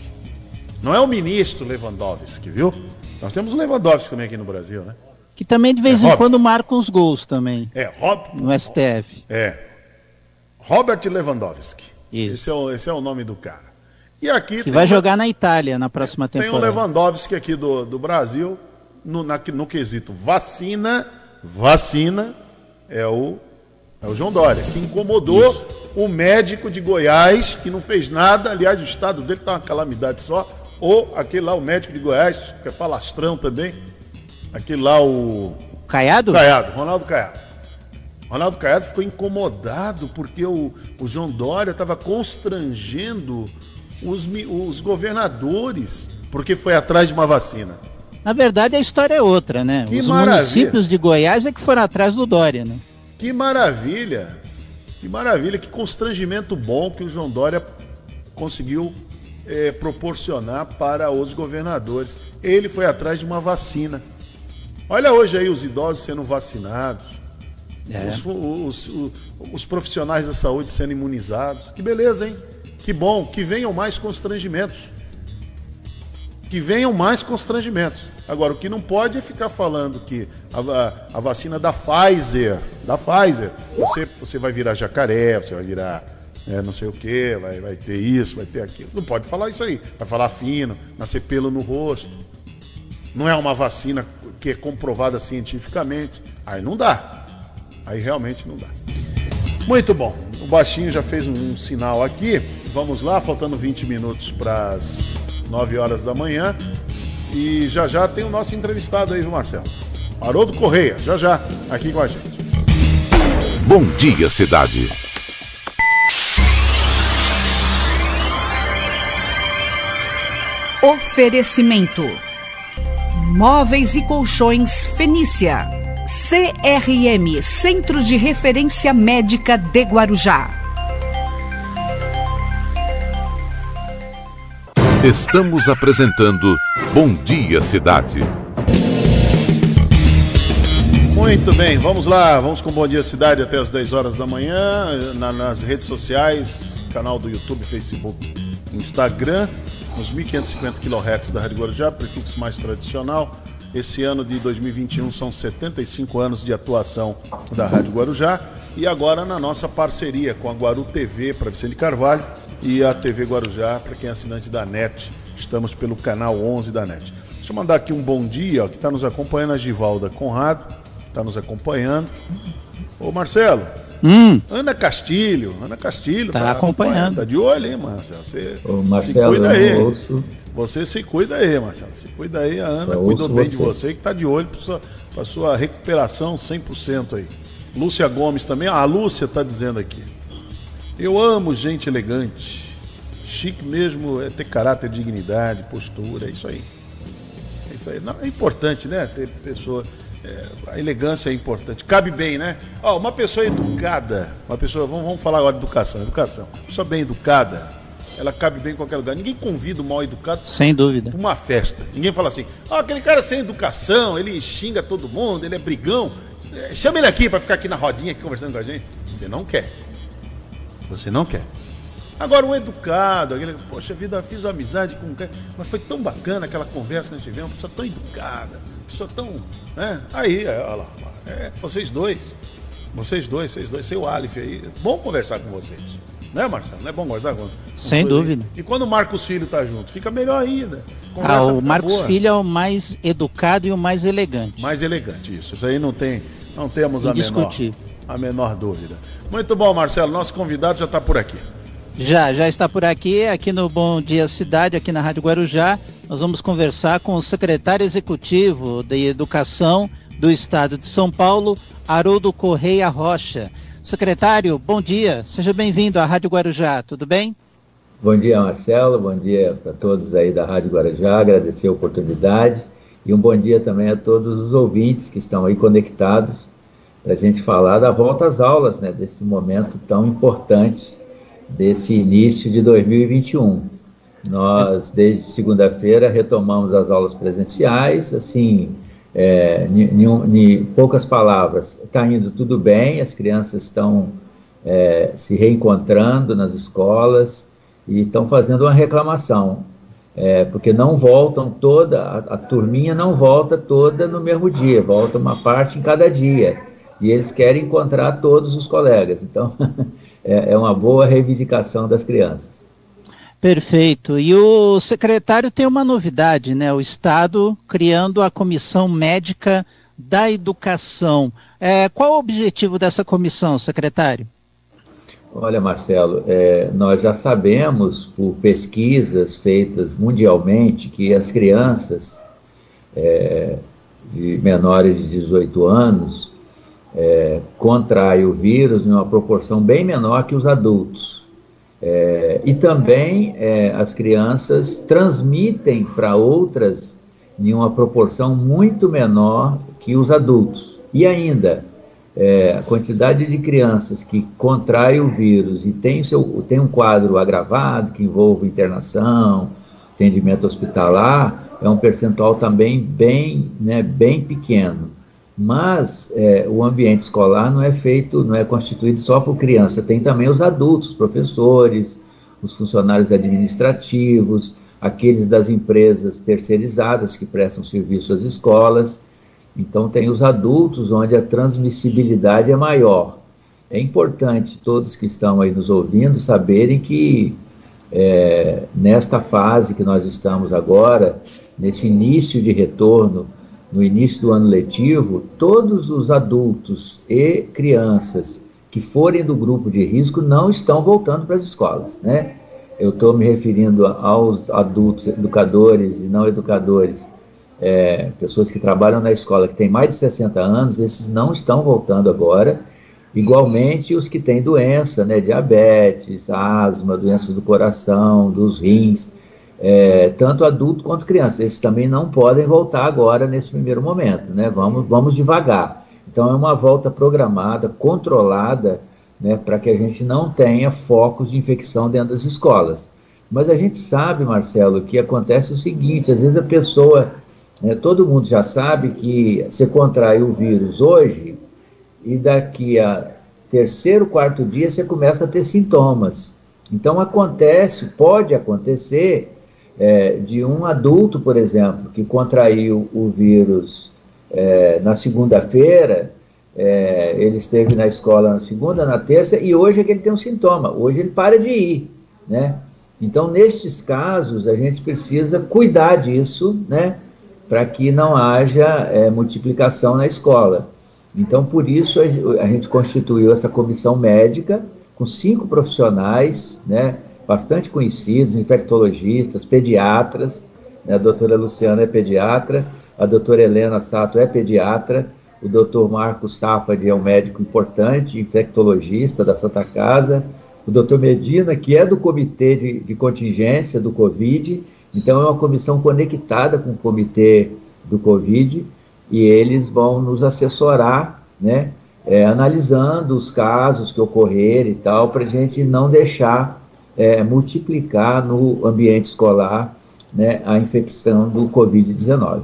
Não é o ministro Lewandowski, viu? Nós temos o Lewandowski também aqui no Brasil, né? Que também de vez É em Robert. quando marca uns gols também É, Rob... no STF. É. Robert Lewandowski. Isso. Esse é, o, esse é o nome do cara. E aqui Que vai o- jogar na Itália na próxima Tem o temporada. Lewandowski aqui do, do Brasil, no, na- no quesito vacina, vacina, é o, é o João Dória, que incomodou o médico de Goiás, que não fez nada, aliás, o estado dele tá uma calamidade só, ou aquele lá, o médico de Goiás, que é falastrão também, aquele lá, o Caiado? Caiado, Ronaldo Caiado. Ronaldo Caiado ficou incomodado porque o, o João Dória estava constrangendo os, os governadores porque foi atrás de uma vacina. Na verdade, a história é outra, né? Que Os maravilha. municípios de Goiás é que foram atrás do Dória, né? Que maravilha! Que maravilha, que constrangimento bom que o João Dória conseguiu eh, proporcionar para os governadores. Ele foi atrás de uma vacina. Olha hoje aí os idosos sendo vacinados, É. os, os- os- os profissionais da saúde sendo imunizados. Que beleza, hein? Que bom, que venham mais constrangimentos. Que venham mais constrangimentos. Agora, o que não pode é ficar falando que a, a vacina da Pfizer, da Pfizer, você, você vai virar jacaré, você vai virar é, não sei o que, vai, vai ter isso, vai ter aquilo. Não pode falar isso aí. Vai falar fino, nascer pelo no rosto. Não é uma vacina que é comprovada cientificamente. Aí não dá. Aí realmente não dá. Muito bom. O baixinho já fez um, um sinal aqui. Vamos lá, faltando 20 minutos para as 9 horas da manhã. E já já tem o nosso entrevistado aí, viu, Marcelo? Haroldo Correia, já já, aqui com a gente. Bom dia, cidade. Oferecimento: Móveis e Colchões Fenícia. CRM Centro de Referência Médica de Guarujá. Estamos apresentando Bom Dia, Cidade. Muito bem, vamos lá, vamos com Bom Dia Cidade até as 10 horas da manhã, na- nas redes sociais, canal do YouTube, Facebook, Instagram, nos 1550 kHz da Rádio Guarujá, prefixo mais tradicional. Esse ano de 2021 são 75 anos de atuação da Rádio Guarujá e agora na nossa parceria com a Guaru TV para Vicente Carvalho e a TV Guarujá para quem é assinante da NET. Estamos pelo canal 11 da NET. Deixa eu mandar aqui um bom dia, ó, que está nos acompanhando a Givalda Conrado, está nos acompanhando. Ô Marcelo, Ana Castilho, Ana Castilho Hum. Tá acompanhando. Tá de olho, hein, Marcelo? Você Ô, se Marcelo, cuida eu aí. ouço. Você se cuida aí, Marcelo. Se cuida aí. A Ana Só cuidou bem de você. você, que tá de olho para sua, pra sua recuperação 100% aí. Lúcia Gomes também. Ah, a Lúcia tá dizendo aqui. Eu amo gente elegante. Chique mesmo é ter caráter, dignidade, postura, é isso aí. É isso aí. Não, é importante, né? Ter pessoa. É, a elegância é importante. Cabe bem, né? Ó, uma pessoa educada, uma pessoa. Vamos, vamos falar agora de educação. Educação. Uma pessoa bem educada, ela cabe bem em qualquer lugar. Ninguém convida o mal educado Sem dúvida. uma festa. Ninguém fala assim, ah, aquele cara sem educação, ele xinga todo mundo, ele é brigão. É, Chama ele aqui para ficar aqui na rodinha aqui conversando com a gente. Você não quer. Você não quer. Agora, um educado, aquele, poxa vida, fiz amizade com um cara, mas foi tão bacana aquela conversa que nós tivemos, uma pessoa tão educada, pessoa tão. Né? Aí, é, olha lá, é, vocês dois, vocês dois, vocês dois, seu Aleph aí, bom conversar com vocês. Né, Marcelo? Não é bom conversar com Sem dois aí? dúvida. E quando o Marcos Filho tá junto, fica melhor ainda. Ah, o Marcos boa. Filho é o mais educado e o mais elegante. Mais elegante, isso. Isso aí não tem, não temos a menor, a menor dúvida. Muito bom, Marcelo. Nosso convidado já está por aqui. Já, já está por aqui, aqui no Bom Dia Cidade, aqui na Rádio Guarujá. Nós vamos conversar com o secretário executivo de Educação do Estado de São Paulo, Haroldo Correia Rocha. Secretário, bom dia, seja bem-vindo à Rádio Guarujá, tudo bem? Bom dia, Marcelo. Bom dia para todos aí da Rádio Guarujá. Agradecer a oportunidade e um bom dia também a todos os ouvintes que estão aí conectados para a gente falar da volta às aulas, né? Desse momento tão importante desse início de 2021. Nós, desde segunda-feira, retomamos as aulas presenciais, assim, é, em poucas palavras, está indo tudo bem, as crianças estão é, se reencontrando nas escolas e estão fazendo uma reclamação, é, porque não voltam toda, a, a, turminha não volta toda no mesmo dia, volta uma parte em cada dia, e eles querem encontrar todos os colegas, então [LAUGHS] é, é uma boa reivindicação das crianças. Perfeito. E o secretário tem uma novidade, né? O Estado criando a Comissão Médica da Educação. É, qual o objetivo dessa comissão, secretário? Olha, Marcelo, é, nós já sabemos por pesquisas feitas mundialmente que as crianças é, de menores de 18 anos é, contraem o vírus em uma proporção bem menor que os adultos. É, e também é, as crianças transmitem para outras em uma proporção muito menor que os adultos. E ainda, é, a quantidade de crianças que contraem o vírus e tem, seu, tem um quadro agravado, que envolve internação, atendimento hospitalar, é um percentual também bem, né, bem pequeno. Mas é, o ambiente escolar não é feito, não é constituído só por criança, tem também os adultos, professores, os funcionários administrativos, aqueles das empresas terceirizadas que prestam serviço às escolas. Então, tem os adultos, onde a transmissibilidade é maior. É importante todos que estão aí nos ouvindo saberem que é, nesta fase que nós estamos agora, nesse início de retorno no início do ano letivo, todos os adultos e crianças que forem do grupo de risco não estão voltando para as escolas, né? Eu estou me referindo aos adultos, educadores e não educadores, é, pessoas que trabalham na escola que têm mais de 60 anos, esses não estão voltando agora. Igualmente os que têm doença, né, diabetes, asma, doenças do coração, dos rins, é, tanto adulto quanto criança. Esses também não podem voltar agora nesse primeiro momento, né? Vamos, vamos devagar. Então é uma volta programada, controlada, né, para que a gente não tenha focos de infecção dentro das escolas. Mas a gente sabe, Marcelo, que acontece o seguinte: às vezes a pessoa, né, todo mundo já sabe que você contrai o vírus hoje e daqui a terceiro, quarto dia você começa a ter sintomas. Então acontece, pode acontecer é, de um adulto, por exemplo, que contraiu o vírus é, na segunda-feira, é, ele esteve na escola na segunda, na terça, e hoje é que ele tem um sintoma, hoje ele para de ir, né? Então, nestes casos, a gente precisa cuidar disso, né? Para que não haja é, multiplicação na escola. Então, por isso, a, gente constituiu essa comissão médica com cinco profissionais, né? Bastante conhecidos, infectologistas, pediatras, né? a doutora Luciana é pediatra, a doutora Helena Sato é pediatra, o doutor Marcos Safad é um médico importante, infectologista da Santa Casa, o doutor Medina, que é do comitê de, de contingência do Covid, então é uma comissão conectada com o comitê do Covid, e eles vão nos assessorar, né, é, analisando os casos que ocorrerem e tal, para a gente não deixar é, multiplicar no ambiente escolar né, a infecção do Covid-19.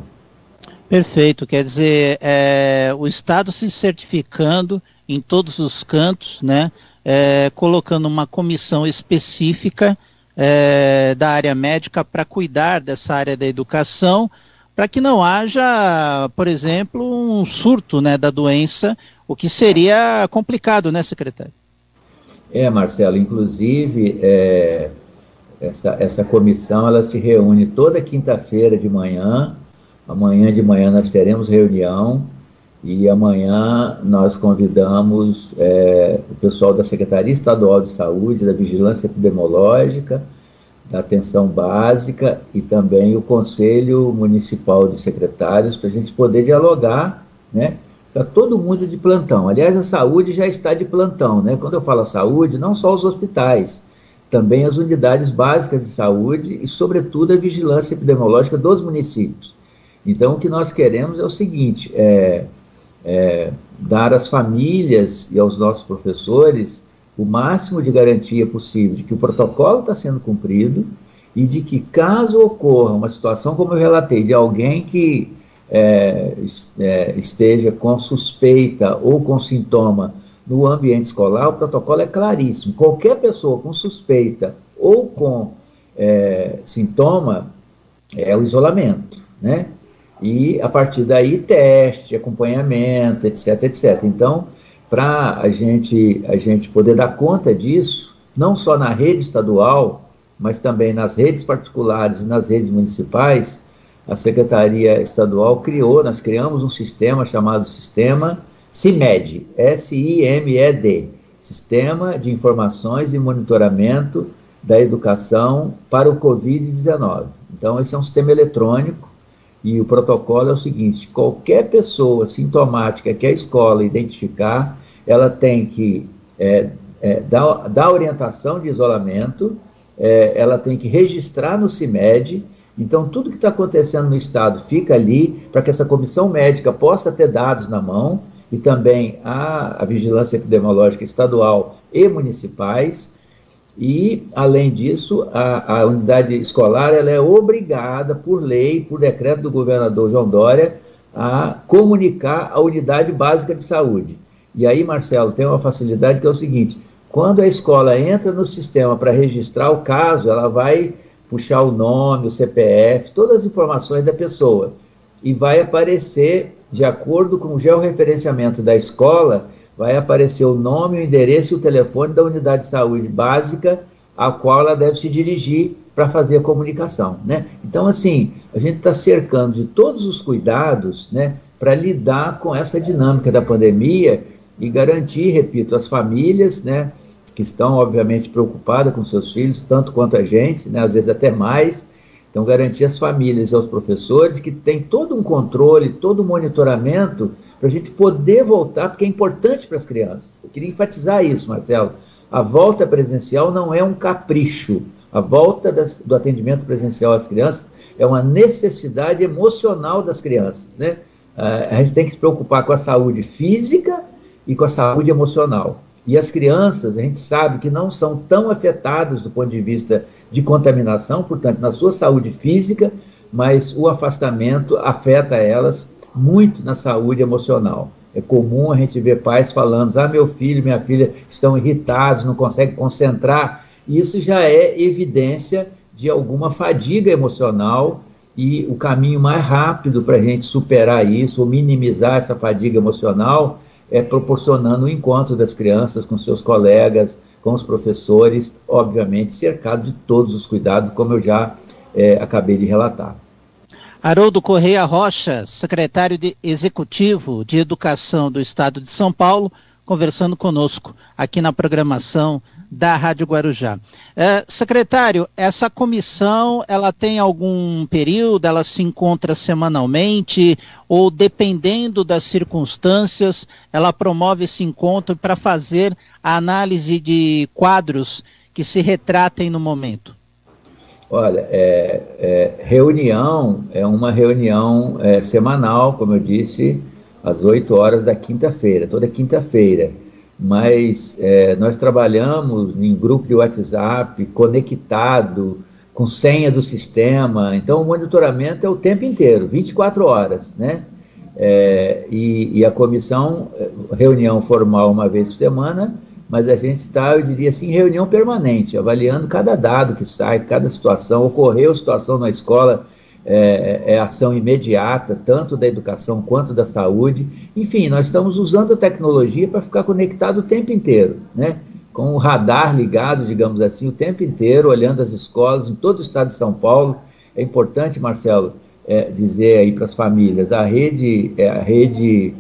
Perfeito, quer dizer, é, o Estado se certificando em todos os cantos, né, é, colocando uma comissão específica é, da área médica para cuidar dessa área da educação, para que não haja, por exemplo, um surto né, da doença, o que seria complicado, né, secretário? É, Marcelo, inclusive, é, essa, essa comissão ela se reúne toda quinta-feira de manhã. Amanhã de manhã nós teremos reunião e amanhã nós convidamos é, o pessoal da Secretaria Estadual de Saúde, da Vigilância Epidemiológica, da Atenção Básica e também o Conselho Municipal de Secretários para a gente poder dialogar, né? Está todo mundo de plantão. Aliás, a saúde já está de plantão, né? Quando eu falo saúde, não só os hospitais, também as unidades básicas de saúde e, sobretudo, a vigilância epidemiológica dos municípios. Então, o que nós queremos é o seguinte: é, é, dar às famílias e aos nossos professores o máximo de garantia possível de que o protocolo está sendo cumprido e de que, caso ocorra uma situação como eu relatei, de alguém que é, é, esteja com suspeita ou com sintoma no ambiente escolar, o protocolo é claríssimo. Qualquer pessoa com suspeita ou com é, sintoma é o isolamento, né? E a partir daí teste, acompanhamento, etc, etc. Então, para a gente a gente poder dar conta disso, não só na rede estadual, mas também nas redes particulares nas redes municipais, a Secretaria Estadual criou, nós criamos um sistema chamado Sistema CIMED, S-I-M-E-D, Sistema de Informações e Monitoramento da Educação para o Covid-19. Então, esse é um sistema eletrônico e o protocolo é o seguinte: qualquer pessoa sintomática que a escola identificar, ela tem que é, é, dar, dar orientação de isolamento, é, ela tem que registrar no CIMED então, tudo que está acontecendo no Estado fica ali para que essa comissão médica possa ter dados na mão e também a, a vigilância epidemiológica estadual e municipais. E, além disso, a, a, unidade escolar ela é obrigada, por lei, por decreto do governador João Dória, a comunicar a unidade básica de saúde. E aí, Marcelo, tem uma facilidade que é o seguinte: quando a escola entra no sistema para registrar o caso, ela vai puxar o nome, o CPF, todas as informações da pessoa. E vai aparecer, de acordo com o georreferenciamento da escola, vai aparecer o nome, o endereço e o telefone da unidade de saúde básica a qual ela deve se dirigir para fazer a comunicação, né? Então, assim, a gente está cercando de todos os cuidados, né, para lidar com essa dinâmica da pandemia e garantir, repito, as famílias, né, que estão, obviamente, preocupadas com seus filhos, tanto quanto a gente, né, às vezes até mais. Então, garantir às famílias e aos professores que tem todo um controle, todo um monitoramento para a gente poder voltar, porque é importante para as crianças. Eu queria enfatizar isso, Marcelo. A volta presencial não é um capricho. A volta das, do atendimento presencial às crianças é uma necessidade emocional das crianças. Né? Uh, a gente tem que se preocupar com a saúde física e com a saúde emocional. E as crianças, a gente sabe que não são tão afetadas do ponto de vista de contaminação, portanto, na sua saúde física, mas o afastamento afeta elas muito na saúde emocional. É comum a gente ver pais falando: ah, meu filho, minha filha estão irritados, não conseguem concentrar. Isso já é evidência de alguma fadiga emocional e o caminho mais rápido para a gente superar isso ou minimizar essa fadiga emocional é, proporcionando o encontro das crianças com seus colegas, com os professores, obviamente cercado de todos os cuidados, como eu já é, acabei de relatar. Haroldo Correia Rocha, secretário de Executivo de Educação do Estado de São Paulo, conversando conosco aqui na programação da Rádio Guarujá. É, secretário, essa comissão, ela tem algum período, ela se encontra semanalmente ou dependendo das circunstâncias, ela promove esse encontro para fazer a análise de quadros que se retratem no momento? Olha, é, é, reunião é uma reunião é, semanal, como eu disse, às 8 horas da quinta-feira, toda quinta-feira mas é, nós trabalhamos em grupo de WhatsApp, conectado, com senha do sistema, então o monitoramento é o tempo inteiro, 24 horas, né? É, e, e, a comissão, é, reunião formal uma vez por semana, mas a gente está, eu diria assim, em reunião permanente, avaliando cada dado que sai, cada situação, ocorreu situação na escola é, é, ação imediata, tanto da educação quanto da saúde. Enfim, nós estamos usando a tecnologia para ficar conectado o tempo inteiro, né? com o radar ligado, digamos assim, o tempo inteiro, olhando as escolas em todo o estado de São Paulo. É importante, Marcelo, é, dizer aí para as famílias, a rede, é, a rede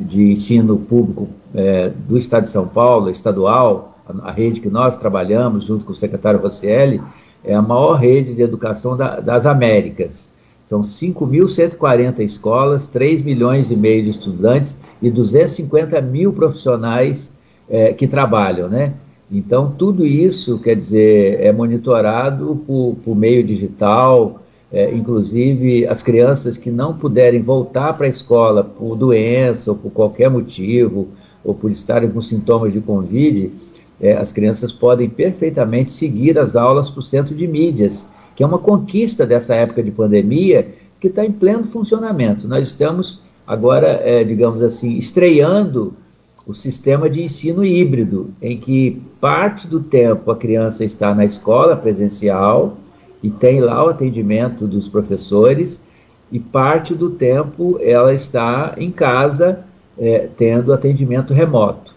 de ensino público é, do estado de São Paulo, estadual, a, a, rede que nós trabalhamos junto com o secretário Rocieli, é a maior rede de educação da, das Américas. São 5.140 escolas, 3 milhões e meio de estudantes e 250 mil profissionais é, que trabalham, né? Então, tudo isso, quer dizer, é monitorado por, por meio digital, é, inclusive as crianças que não puderem voltar para a escola por doença ou por qualquer motivo, ou por estarem com sintomas de Covid, é, as crianças podem perfeitamente seguir as aulas para o centro de mídias, que é uma conquista dessa época de pandemia, que está em pleno funcionamento. Nós estamos agora, é, digamos assim, estreando o sistema de ensino híbrido, em que parte do tempo a criança está na escola presencial e tem lá o atendimento dos professores, e parte do tempo ela está em casa é, tendo atendimento remoto.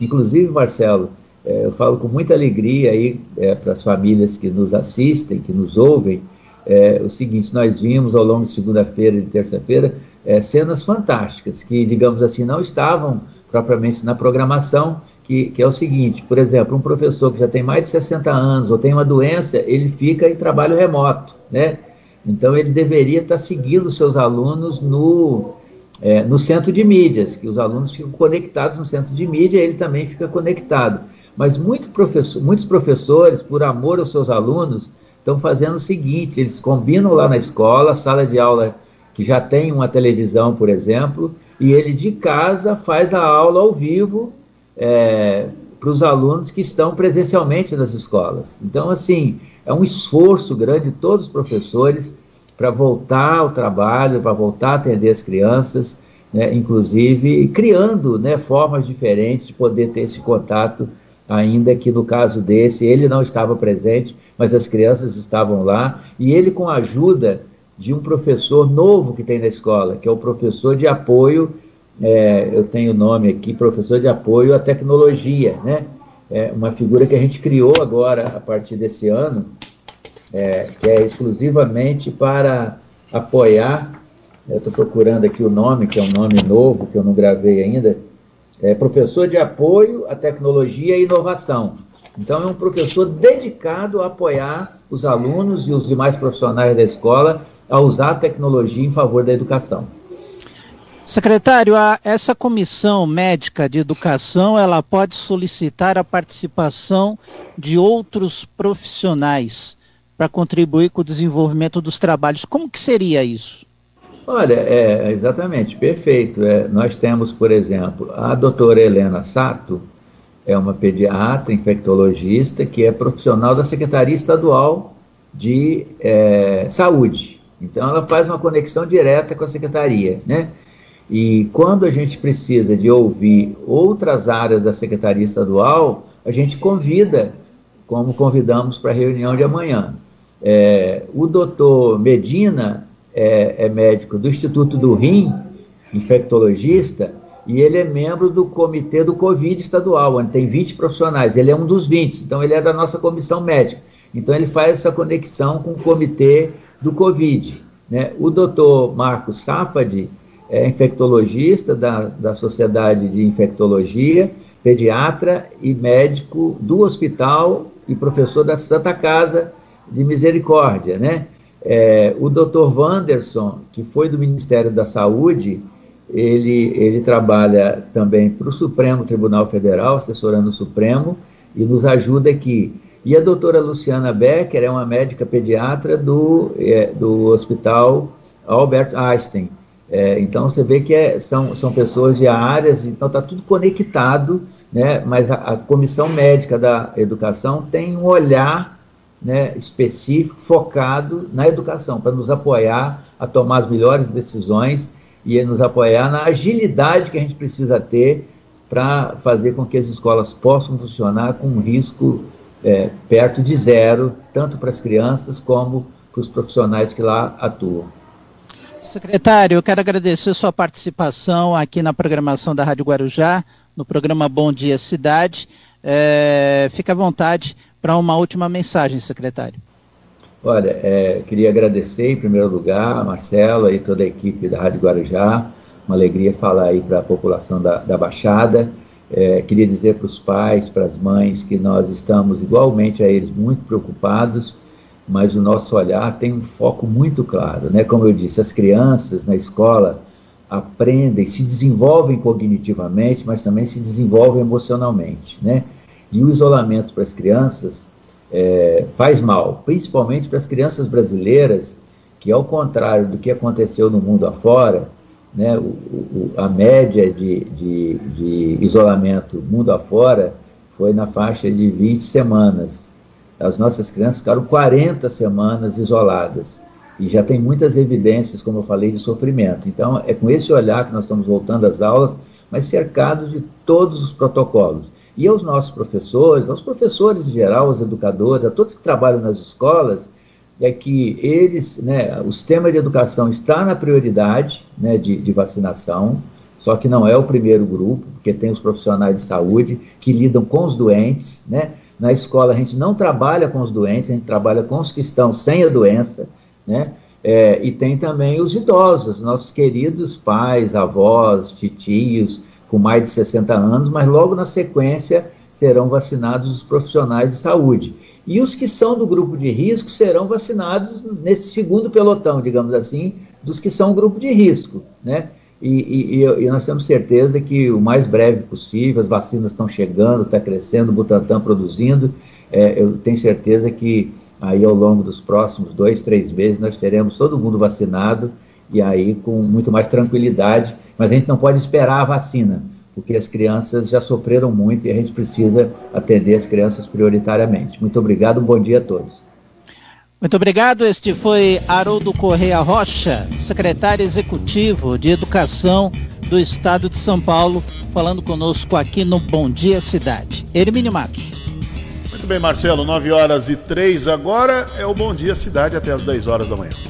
Inclusive, Marcelo, é, eu falo com muita alegria aí é, para as famílias que nos assistem, que nos ouvem, é, o seguinte: nós vimos ao longo de segunda-feira e de terça-feira é, cenas fantásticas que, digamos assim, não estavam propriamente na programação, que, que, é o seguinte, por exemplo, um professor que já tem mais de 60 anos ou tem uma doença, ele fica em trabalho remoto, né? Então ele deveria estar seguindo seus alunos no, é, no centro de mídias, que os alunos ficam conectados no centro de mídia, ele também fica conectado. Mas muito professor, muitos professores, por amor aos seus alunos, estão fazendo o seguinte: eles combinam lá na escola, sala de aula que já tem uma televisão, por exemplo, e ele de casa faz a aula ao vivo é, para os alunos que estão presencialmente nas escolas. Então, assim, é um esforço grande de todos os professores para voltar ao trabalho, para voltar a atender as crianças, né, inclusive criando né, formas diferentes de poder ter esse contato ainda que no caso desse ele não estava presente, mas as crianças estavam lá, e ele com a ajuda de um professor novo que tem na escola, que é o professor de apoio, é, eu tenho o nome aqui, professor de apoio à tecnologia, né? É uma figura que a gente criou agora, a partir desse ano, é, que é exclusivamente para apoiar, eu estou procurando aqui o nome, que é um nome novo, que eu não gravei ainda, é professor de apoio à tecnologia e inovação. Então, é um professor dedicado a apoiar os alunos e os demais profissionais da escola a usar a tecnologia em favor da educação. Secretário, a, essa comissão médica de educação, ela pode solicitar a participação de outros profissionais para contribuir com o desenvolvimento dos trabalhos. Como que seria isso? Olha, é exatamente, perfeito. É, nós temos, por exemplo, a doutora Helena Sato, é uma pediatra, infectologista, que é profissional da Secretaria Estadual de é, Saúde. Então, ela faz uma conexão direta com a Secretaria, né? E quando a gente precisa de ouvir outras áreas da Secretaria Estadual, a gente convida, como convidamos para a reunião de amanhã. É, o doutor Medina é, é médico do Instituto do Rim, infectologista, e ele é membro do comitê do Covid estadual, onde tem 20 profissionais. Ele é um dos 20, então ele é da nossa comissão médica. Então ele faz essa conexão com o comitê do Covid. Né? O doutor Marcos Safadi é infectologista da, da Sociedade de Infectologia, pediatra e médico do hospital e professor da Santa Casa de Misericórdia, né? É, o Dr. Wanderson, que foi do Ministério da Saúde, ele, ele trabalha também para o Supremo Tribunal Federal, assessorando o Supremo, e nos ajuda aqui. E a doutora Luciana Becker é uma médica pediatra do, é, do Hospital Albert Einstein. É, então você vê que é, são, são pessoas de áreas, então está tudo conectado, né? mas a, a Comissão Médica da Educação tem um olhar né, específico, focado na educação, para nos apoiar a tomar as melhores decisões e nos apoiar na agilidade que a gente precisa ter para fazer com que as escolas possam funcionar com um risco é, perto de zero, tanto para as crianças como para os profissionais que lá atuam. Secretário, eu quero agradecer sua participação aqui na programação da Rádio Guarujá, no programa Bom Dia Cidade. É, fique à vontade para uma última mensagem, secretário. Olha, é, queria agradecer em primeiro lugar a Marcelo e toda a equipe da Rádio Guarujá, uma alegria falar aí para a população da, da Baixada. É, queria dizer para os pais, para as mães, que nós estamos igualmente a eles muito preocupados, mas o nosso olhar tem um foco muito claro, né? Como eu disse, as crianças na escola aprendem, se desenvolvem cognitivamente, mas também se desenvolvem emocionalmente, né? E o isolamento para as crianças é, faz mal, principalmente para as crianças brasileiras, que ao contrário do que aconteceu no mundo afora, né, o, o, a média de, de, de isolamento mundo afora foi na faixa de 20 semanas. As nossas crianças ficaram 40 semanas isoladas. e já tem muitas evidências, como eu falei, de sofrimento. Então, é com esse olhar que nós estamos voltando às aulas, mas cercados de todos os protocolos. E aos nossos professores, aos professores em geral, aos educadores, a todos que trabalham nas escolas, é que eles, né, o sistema de educação está na prioridade né, de, de vacinação, só que não é o primeiro grupo, porque tem os profissionais de saúde que lidam com os doentes, né? Na escola a gente não trabalha com os doentes, a gente trabalha com os que estão sem a doença, né? É, e tem também os idosos, nossos queridos pais, avós, titios, com mais de 60 anos, mas logo na sequência serão vacinados os profissionais de saúde. E os que são do grupo de risco serão vacinados nesse segundo pelotão, digamos assim, dos que são grupo de risco, né? E, e, e, nós temos certeza que o mais breve possível, as vacinas estão chegando, está crescendo, o Butantan produzindo, é, eu tenho certeza que aí ao longo dos próximos dois, três meses nós teremos todo mundo vacinado e aí com muito mais tranquilidade, mas a gente não pode esperar a vacina, porque as crianças já sofreram muito e a gente precisa atender as crianças prioritariamente. Muito obrigado, um bom dia a todos. Muito obrigado. Este foi Haroldo Correia Rocha, secretário executivo de Educação do Estado de São Paulo, falando conosco aqui no Bom Dia Cidade. Hermínio Matos. Muito bem, Marcelo, 9 horas e 3 agora é o Bom Dia Cidade até as 10 horas da manhã.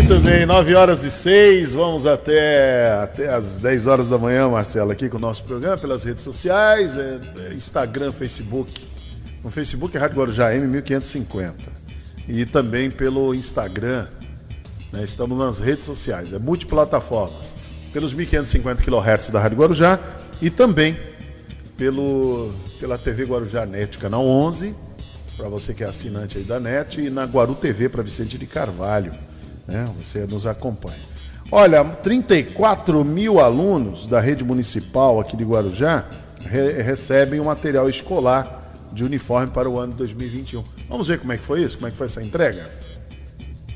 Muito bem, 9 horas e 6, vamos até, até as 10 horas da manhã, Marcelo, aqui com o nosso programa, pelas redes sociais, é, é Instagram, Facebook. No Facebook é Rádio Guarujá M1550. E também pelo Instagram, né? Estamos nas redes sociais, é multiplataformas. Pelos 1550 kHz da Rádio Guarujá e também pelo, pela TV Guarujá Net, canal 11, para você que é assinante aí da NET, e na Guaru TV para Vicente de Carvalho. Né? Você nos acompanha. Olha, 34 mil alunos da rede municipal aqui de Guarujá re recebem o material escolar de uniforme para o ano 2021. Vamos ver como é que foi isso? Como é que foi essa entrega?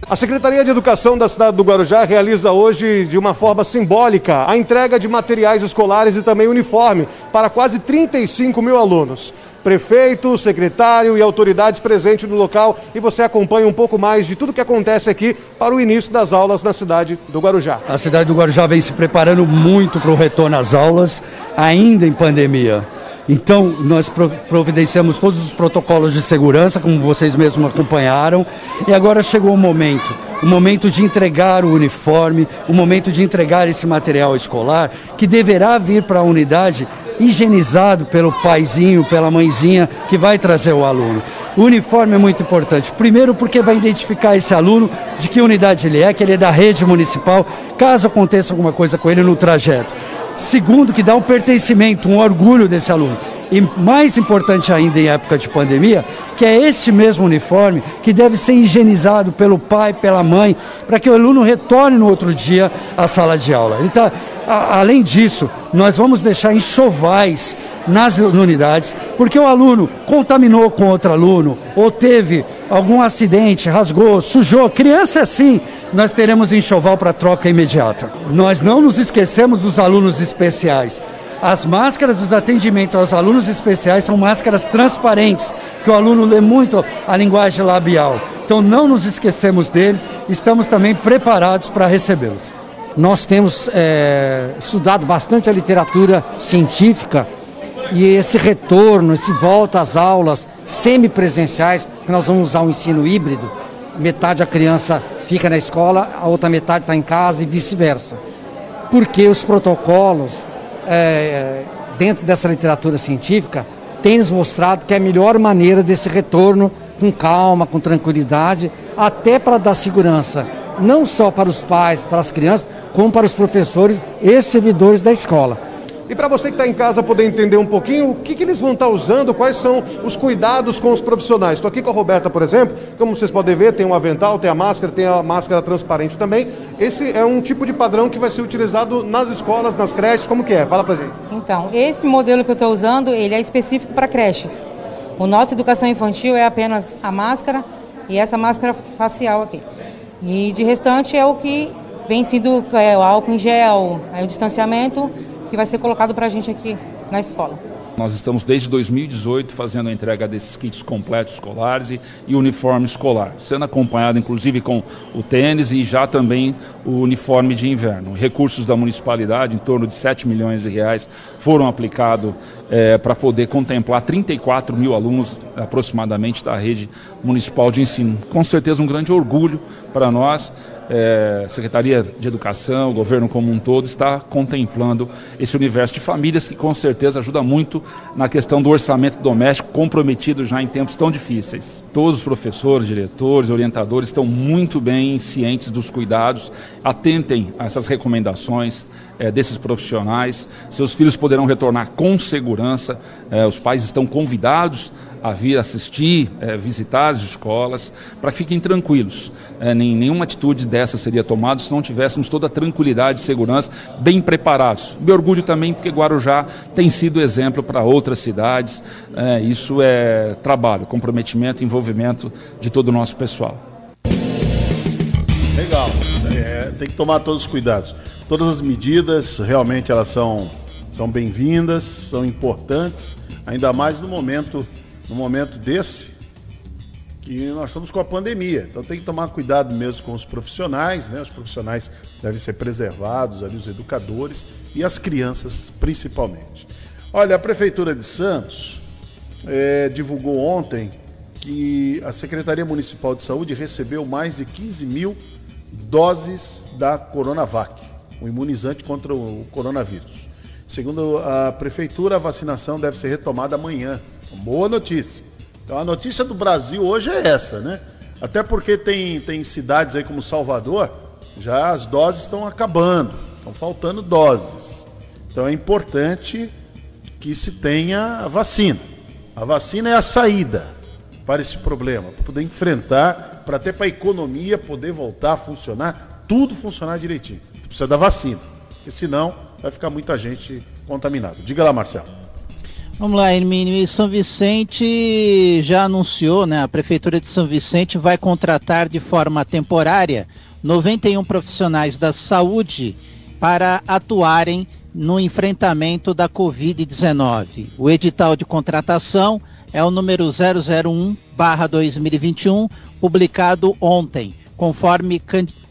A Secretaria de Educação da cidade do Guarujá realiza hoje, de uma forma simbólica, a entrega de materiais escolares e também uniforme para quase 35 mil alunos. Prefeito, secretário e autoridades presentes no local e você acompanha um pouco mais de tudo que acontece aqui para o início das aulas na cidade do Guarujá. A cidade do Guarujá vem se preparando muito para o retorno às aulas, ainda em pandemia. Então, nós providenciamos todos os protocolos de segurança, como vocês mesmos acompanharam, e agora chegou o momento o momento de entregar o uniforme, o momento de entregar esse material escolar, que deverá vir para a unidade higienizado pelo paizinho, pela mãezinha que vai trazer o aluno. O uniforme é muito importante. Primeiro, porque vai identificar esse aluno de que unidade ele é, que ele é da rede municipal, caso aconteça alguma coisa com ele no trajeto. Segundo, que dá um pertencimento, um orgulho desse aluno. E mais importante ainda em época de pandemia, que é este mesmo uniforme que deve ser higienizado pelo pai, pela mãe, para que o aluno retorne no outro dia à sala de aula. Ele tá, a, além disso, nós vamos deixar enxovais nas unidades, porque o aluno contaminou com outro aluno, ou teve algum acidente, rasgou, sujou. Criança é assim, nós teremos enxoval para troca imediata. Nós não nos esquecemos dos alunos especiais. As máscaras dos atendimentos aos alunos especiais são máscaras transparentes, que o aluno lê muito a linguagem labial. Então não nos esquecemos deles, estamos também preparados para recebê-los. Nós temos é, estudado bastante a literatura científica e esse retorno, esse volta às aulas semipresenciais, que nós vamos usar o um ensino híbrido, metade a criança fica na escola, a outra metade está em casa e vice-versa. Porque os protocolos, é, dentro dessa literatura científica, têm nos mostrado que é a melhor maneira desse retorno com calma, com tranquilidade, até para dar segurança, não só para os pais, para as crianças, como para os professores e servidores da escola. E para você que está em casa poder entender um pouquinho o que, que eles vão estar tá usando, quais são os cuidados com os profissionais. Estou aqui com a Roberta, por exemplo, como vocês podem ver, tem um avental, tem a máscara, tem a máscara transparente também. Esse é um tipo de padrão que vai ser utilizado nas escolas, nas creches, como que é? Fala pra gente. Então, esse modelo que eu estou usando, ele é específico para creches. O nosso educação infantil é apenas a máscara e essa máscara facial aqui. E de restante é o que vem sido é, o álcool em gel, é o distanciamento que vai ser colocado para a gente aqui na escola. Nós estamos desde 2018 fazendo a entrega desses kits completos escolares e, e uniforme escolar, sendo acompanhado inclusive com o tênis e já também o uniforme de inverno. Recursos da municipalidade, em torno de 7 milhões de reais, foram aplicados é, para poder contemplar 34 mil alunos aproximadamente da rede municipal de ensino. Com certeza um grande orgulho para nós é, Secretaria de Educação, o governo como um todo, está contemplando esse universo de famílias que com certeza ajuda muito na questão do orçamento doméstico comprometido já em tempos tão difíceis. Todos os professores, diretores, orientadores estão muito bem cientes dos cuidados, atentem a essas recomendações é, desses profissionais. Seus filhos poderão retornar com segurança, é, os pais estão convidados a vir assistir, é, visitar as escolas, para que fiquem tranquilos. É, nenhuma atitude dessa seria tomada se não tivéssemos toda a tranquilidade e segurança, bem preparados. Me orgulho também porque Guarujá tem sido exemplo para outras cidades. É, isso é trabalho, comprometimento, envolvimento de todo o nosso pessoal. Legal. É, tem que tomar todos os cuidados. Todas as medidas realmente elas são, são bem-vindas, são importantes, ainda mais no momento no momento desse, que nós estamos com a pandemia. Então tem que tomar cuidado mesmo com os profissionais, né? Os profissionais devem ser preservados, ali os educadores e as crianças principalmente. Olha, a Prefeitura de Santos é, divulgou ontem que a Secretaria Municipal de Saúde recebeu mais de 15 mil doses da Coronavac, o imunizante contra o coronavírus. Segundo a Prefeitura, a vacinação deve ser retomada amanhã, Boa notícia. Então a notícia do Brasil hoje é essa, né? Até porque tem, tem cidades aí como Salvador, já as doses estão acabando, estão faltando doses. Então é importante que se tenha a vacina. A vacina é a saída para esse problema, para poder enfrentar, para até para a economia poder voltar a funcionar, tudo funcionar direitinho. Precisa da vacina, porque senão vai ficar muita gente contaminada. Diga lá, Marcelo. Vamos lá, Hermínio. E São Vicente já anunciou, né? A Prefeitura de São Vicente vai contratar de forma temporária 91 profissionais da saúde para atuarem no enfrentamento da Covid-19. O edital de contratação é o número 001-2021, publicado ontem, conforme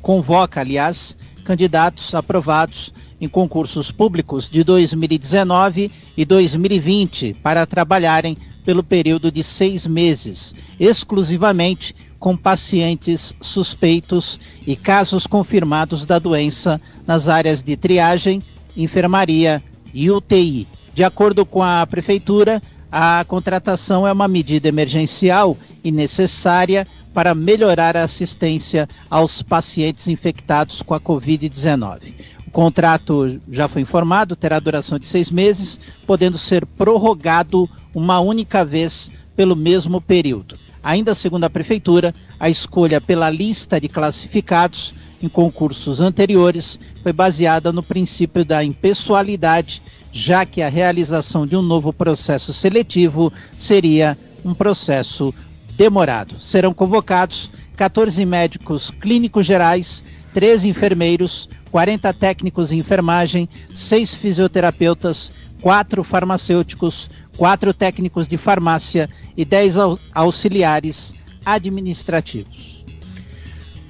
convoca, aliás, candidatos aprovados em concursos públicos de 2019 e 2020 para trabalharem pelo período de seis meses, exclusivamente com pacientes suspeitos e casos confirmados da doença nas áreas de triagem, enfermaria e UTI. De acordo com a Prefeitura, a contratação é uma medida emergencial e necessária para melhorar a assistência aos pacientes infectados com a Covid-19 contrato já foi informado, terá duração de seis meses, podendo ser prorrogado uma única vez pelo mesmo período. Ainda segundo a Prefeitura, a escolha pela lista de classificados em concursos anteriores foi baseada no princípio da impessoalidade, já que a realização de um novo processo seletivo seria um processo demorado. Serão convocados 14 médicos clínicos gerais 13 enfermeiros, 40 técnicos em enfermagem, 6 fisioterapeutas, 4 farmacêuticos, 4 técnicos de farmácia e 10 auxiliares administrativos.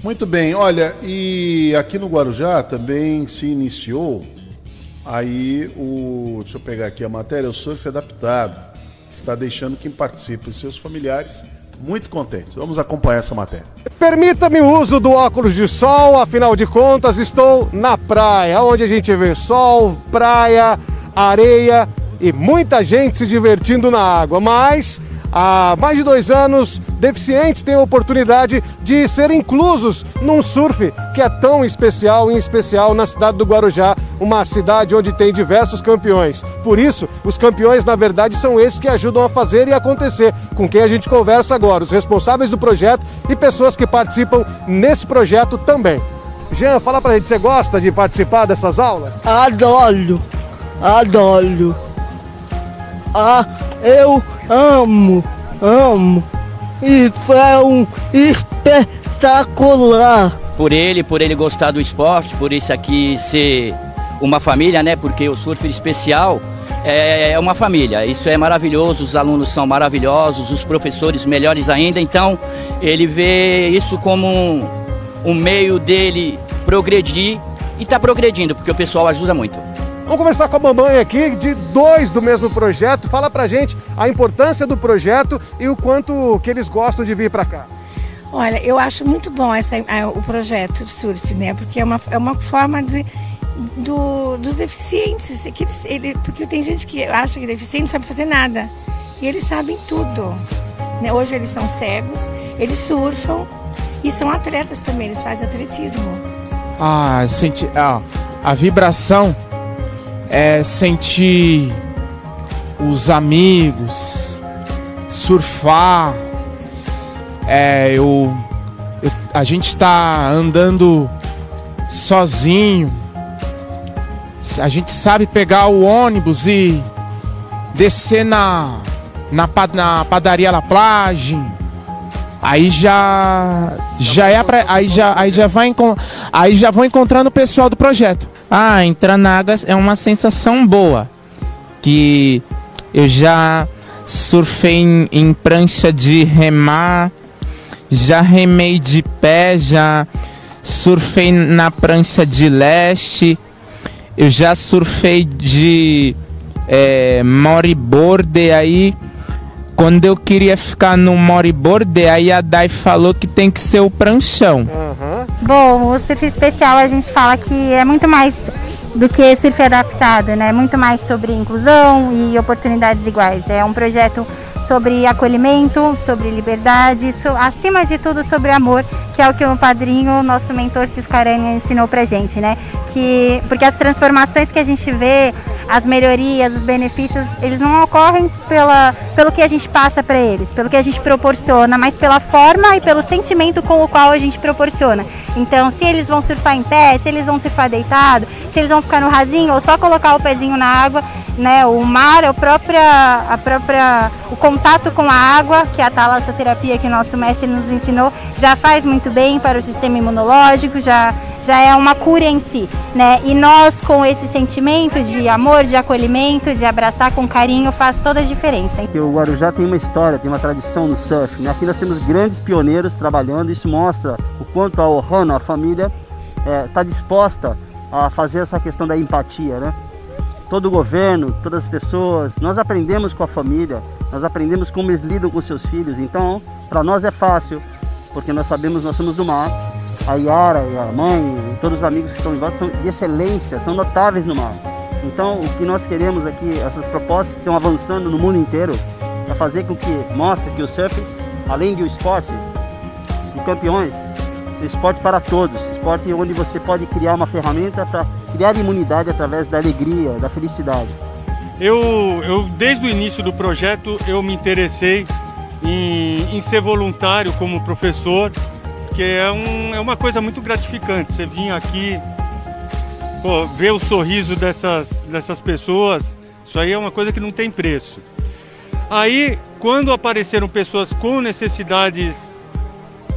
Muito bem, olha, e aqui no Guarujá também se iniciou aí o. Deixa eu pegar aqui a matéria, o surf adaptado. Está deixando quem participa e seus familiares muito contentes. Vamos acompanhar essa matéria. Permita-me o uso do óculos de sol, afinal de contas, estou na praia, onde a gente vê sol, praia, areia e muita gente se divertindo na água. Mas Há mais de dois anos, deficientes têm a oportunidade de ser inclusos num surf que é tão especial, em especial na cidade do Guarujá, uma cidade onde tem diversos campeões. Por isso, os campeões, na verdade, são esses que ajudam a fazer e acontecer, com quem a gente conversa agora, os responsáveis do projeto e pessoas que participam nesse projeto também. Jean, fala pra gente, você gosta de participar dessas aulas? Adoro, adoro. Ah, eu amo, amo. Isso é um espetacular. Por ele, por ele gostar do esporte, por isso aqui ser uma família, né? Porque o surf especial é uma família. Isso é maravilhoso, os alunos são maravilhosos, os professores melhores ainda. Então, ele vê isso como um, um meio dele progredir e está progredindo, porque o pessoal ajuda muito. Vamos conversar com a mamãe aqui, de dois do mesmo projeto. Fala pra gente a importância do projeto e o quanto que eles gostam de vir para cá. Olha, eu acho muito bom essa, o projeto Surf, né? Porque é uma, é uma forma de, do, dos deficientes. Que eles, ele, porque tem gente que acha que deficiente não sabe fazer nada. E eles sabem tudo. Né? Hoje eles são cegos, eles surfam e são atletas também, eles fazem atletismo. Ah, senti, ah, a vibração é sentir os amigos, surfar. É, eu, eu a gente está andando sozinho. A gente sabe pegar o ônibus e descer na, na, na padaria La Plage. Aí já já é pra, aí já aí já vai aí já vão encontrando o pessoal do projeto. Ah, entrar na água é uma sensação boa. Que eu já surfei em, em prancha de remar, já remei de pé, já surfei na prancha de leste, eu já surfei de é, moriborde aí. Quando eu queria ficar no moriborde, aí a Dai falou que tem que ser o pranchão. Uhum. Bom, o surf especial a gente fala que é muito mais do que surf adaptado, né? Muito mais sobre inclusão e oportunidades iguais. É um projeto sobre acolhimento, sobre liberdade, so, acima de tudo sobre amor, que é o que o padrinho, nosso mentor Cisco Aranha ensinou pra gente, né? Que, porque as transformações que a gente vê, as melhorias, os benefícios, eles não ocorrem pela, pelo que a gente passa para eles, pelo que a gente proporciona, mas pela forma e pelo sentimento com o qual a gente proporciona. Então, se eles vão surfar em pé, se eles vão surfar deitado, se eles vão ficar no rasinho ou só colocar o pezinho na água, né? O mar, a própria, a própria, o contato com a água, que é a talassoterapia que o nosso mestre nos ensinou, já faz muito bem para o sistema imunológico, já já é uma cura em si, né? E nós com esse sentimento de amor, de acolhimento, de abraçar com carinho, faz toda a diferença. O Guarujá tem uma história, tem uma tradição no surf. Né? Aqui nós temos grandes pioneiros trabalhando. Isso mostra o quanto a Ohana, a família, está é, tá disposta a fazer essa questão da empatia, né? Todo o governo, todas as pessoas, nós aprendemos com a família, nós aprendemos como eles lidam com seus filhos. Então, para nós é fácil, porque nós sabemos nós somos do mar a Yara e a mãe, todos os amigos que estão em volta são de excelência, são notáveis no mar. Então, o que nós queremos aqui, essas propostas que estão avançando no mundo inteiro, é fazer com que mostre que o surf, além de um esporte de campeões, é esporte para todos, esporte onde você pode criar uma ferramenta para criar imunidade através da alegria, da felicidade. Eu, eu desde o início do projeto, eu me interessei em, em ser voluntário como professor porque é, um, é uma coisa muito gratificante. Você vir aqui, pô, ver o sorriso dessas, dessas pessoas, isso aí é uma coisa que não tem preço. Aí, quando apareceram pessoas com necessidades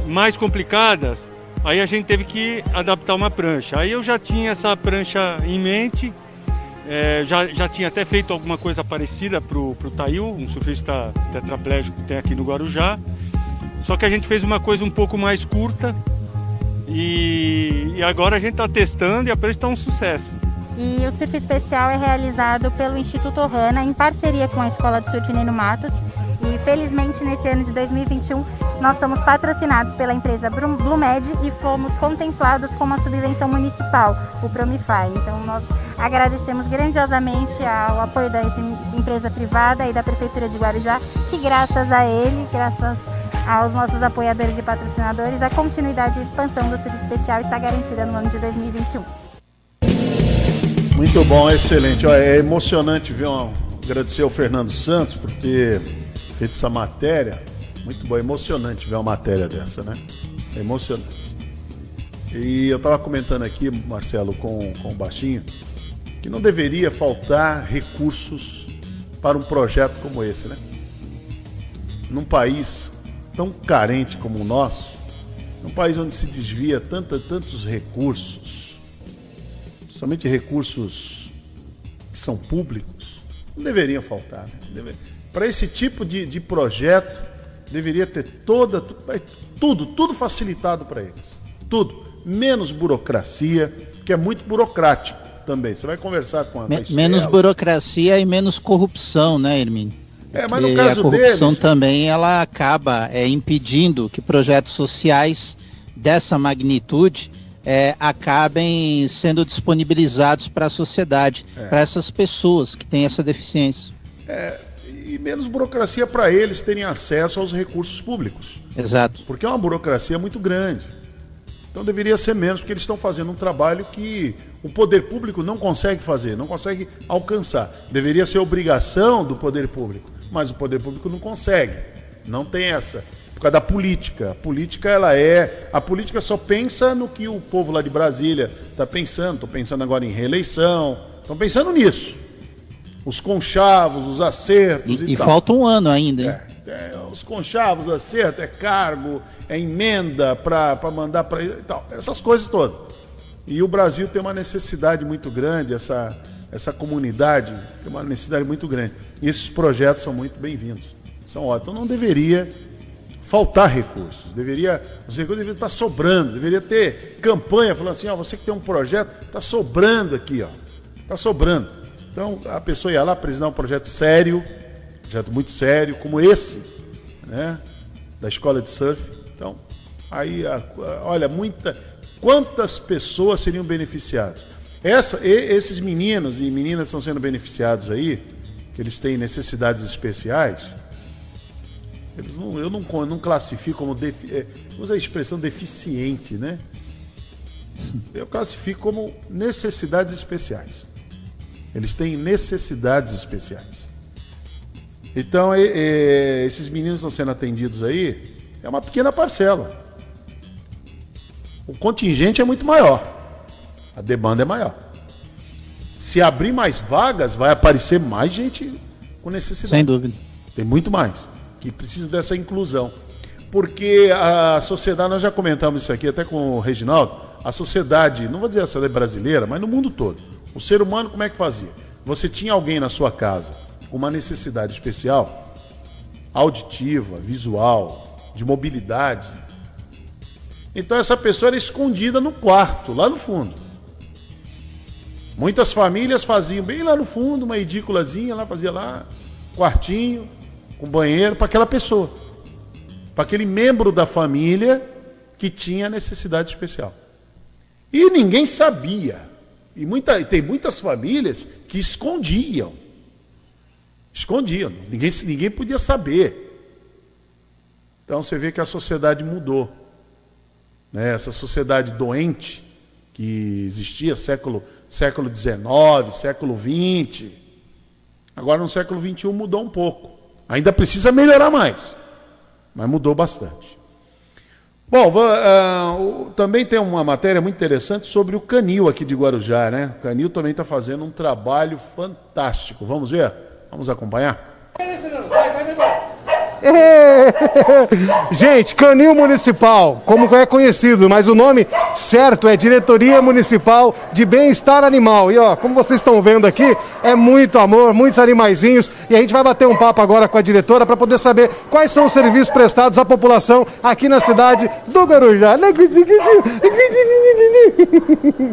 mais complicadas, aí a gente teve que adaptar uma prancha. Aí eu já tinha essa prancha em mente, é, já, já tinha até feito alguma coisa parecida para o Tail, um surfista tetraplégico que tem aqui no Guarujá. Só que a gente fez uma coisa um pouco mais curta e, e agora a gente está testando e a prancha está um sucesso. E o surf especial é realizado pelo Instituto Ohana em parceria com a Escola de Surf Neno Matos E felizmente nesse ano de 2021 nós somos patrocinados pela empresa Blumed e fomos contemplados com uma subvenção municipal, o Promify. Então nós agradecemos grandiosamente ao apoio da empresa privada e da Prefeitura de Guarujá, que graças a ele, graças aos nossos apoiadores e patrocinadores, a continuidade e expansão do Surf Especial está garantida no ano de 2021. Muito bom, excelente. Olha, é emocionante ver um, agradecer ao Fernando Santos por ter feito essa matéria. Muito bom, é emocionante ver uma matéria dessa, né? É emocionante. E eu estava comentando aqui, Marcelo, com, com o Baixinho, que não deveria faltar recursos para um projeto como esse, né? Num país tão carente como o nosso, num país onde se desvia tanta, tantos recursos, somente recursos que são públicos, não deveriam faltar. Né? Para esse tipo de, de projeto, deveria ter toda, tudo, tudo facilitado para eles. Tudo. Menos burocracia, que é muito burocrático também. Você vai conversar com a, Me, Menos burocracia e menos corrupção, né, Hermínio? É, mas no caso a corrupção deles... também ela acaba é, impedindo que projetos sociais dessa magnitude é, acabem sendo disponibilizados para a sociedade, é. para essas pessoas que têm essa deficiência. É, e menos burocracia para eles terem acesso aos recursos públicos. Exato. Porque é uma burocracia muito grande. Então deveria ser menos, porque eles estão fazendo um trabalho que o poder público não consegue fazer, não consegue alcançar. Deveria ser obrigação do poder público mas o poder público não consegue. Não tem essa. Por causa da política. A política, ela é. A política só pensa no que o povo lá de Brasília está pensando. Estou pensando agora em reeleição. Estão pensando nisso. Os conchavos, os acertos e, e, e falta um ano ainda, hein? É, é, os conchavos, acerto, é cargo, é emenda para mandar para. Essas coisas todas. E o Brasil tem uma necessidade muito grande, essa essa comunidade tem uma necessidade muito grande. E esses projetos são muito bem-vindos. São ótimos. Então não deveria faltar recursos. Deveria, os recursos deveriam estar sobrando. Deveria ter campanha falando assim, ó, você que tem um projeto, está sobrando aqui, ó. Está sobrando. Então a pessoa ia lá apresentar um projeto sério, um projeto muito sério, como esse, né? Da escola de surf. Então, aí, olha, muita. Quantas pessoas seriam beneficiadas? Essa, esses meninos e meninas estão sendo beneficiados aí, que eles têm necessidades especiais, eles não, eu não, não classifico como. Defi, é, usa a expressão deficiente, né? Eu classifico como necessidades especiais. Eles têm necessidades especiais. Então, é, é, esses meninos estão sendo atendidos aí, é uma pequena parcela. O contingente é muito maior a demanda é maior. Se abrir mais vagas, vai aparecer mais gente com necessidade. Sem dúvida. Tem muito mais que precisa dessa inclusão. Porque a sociedade, nós já comentamos isso aqui até com o Reginaldo, a sociedade, não vou dizer a sociedade brasileira, mas no mundo todo. O ser humano como é que fazia? Você tinha alguém na sua casa com uma necessidade especial, auditiva, visual, de mobilidade. Então essa pessoa era escondida no quarto, lá no fundo. Muitas famílias faziam bem lá no fundo, uma edículazinha lá, fazia lá, quartinho, com banheiro para aquela pessoa. Para aquele membro da família que tinha necessidade especial. E ninguém sabia. E muita, tem muitas famílias que escondiam. Escondiam. Ninguém, ninguém podia saber. Então você vê que a sociedade mudou. Né? Essa sociedade doente que existia século século XIX, século XX. Agora no século XXI mudou um pouco. Ainda precisa melhorar mais, mas mudou bastante. Bom, uh, também tem uma matéria muito interessante sobre o Canil aqui de Guarujá, né? O Canil também está fazendo um trabalho fantástico. Vamos ver? Vamos acompanhar? [LAUGHS] Gente, Canil Municipal, como é conhecido, mas o nome certo é Diretoria Municipal de Bem-Estar Animal. E ó, como vocês estão vendo aqui, é muito amor, muitos animaizinhos. E a gente vai bater um papo agora com a diretora para poder saber quais são os serviços prestados à população aqui na cidade do Guarujá.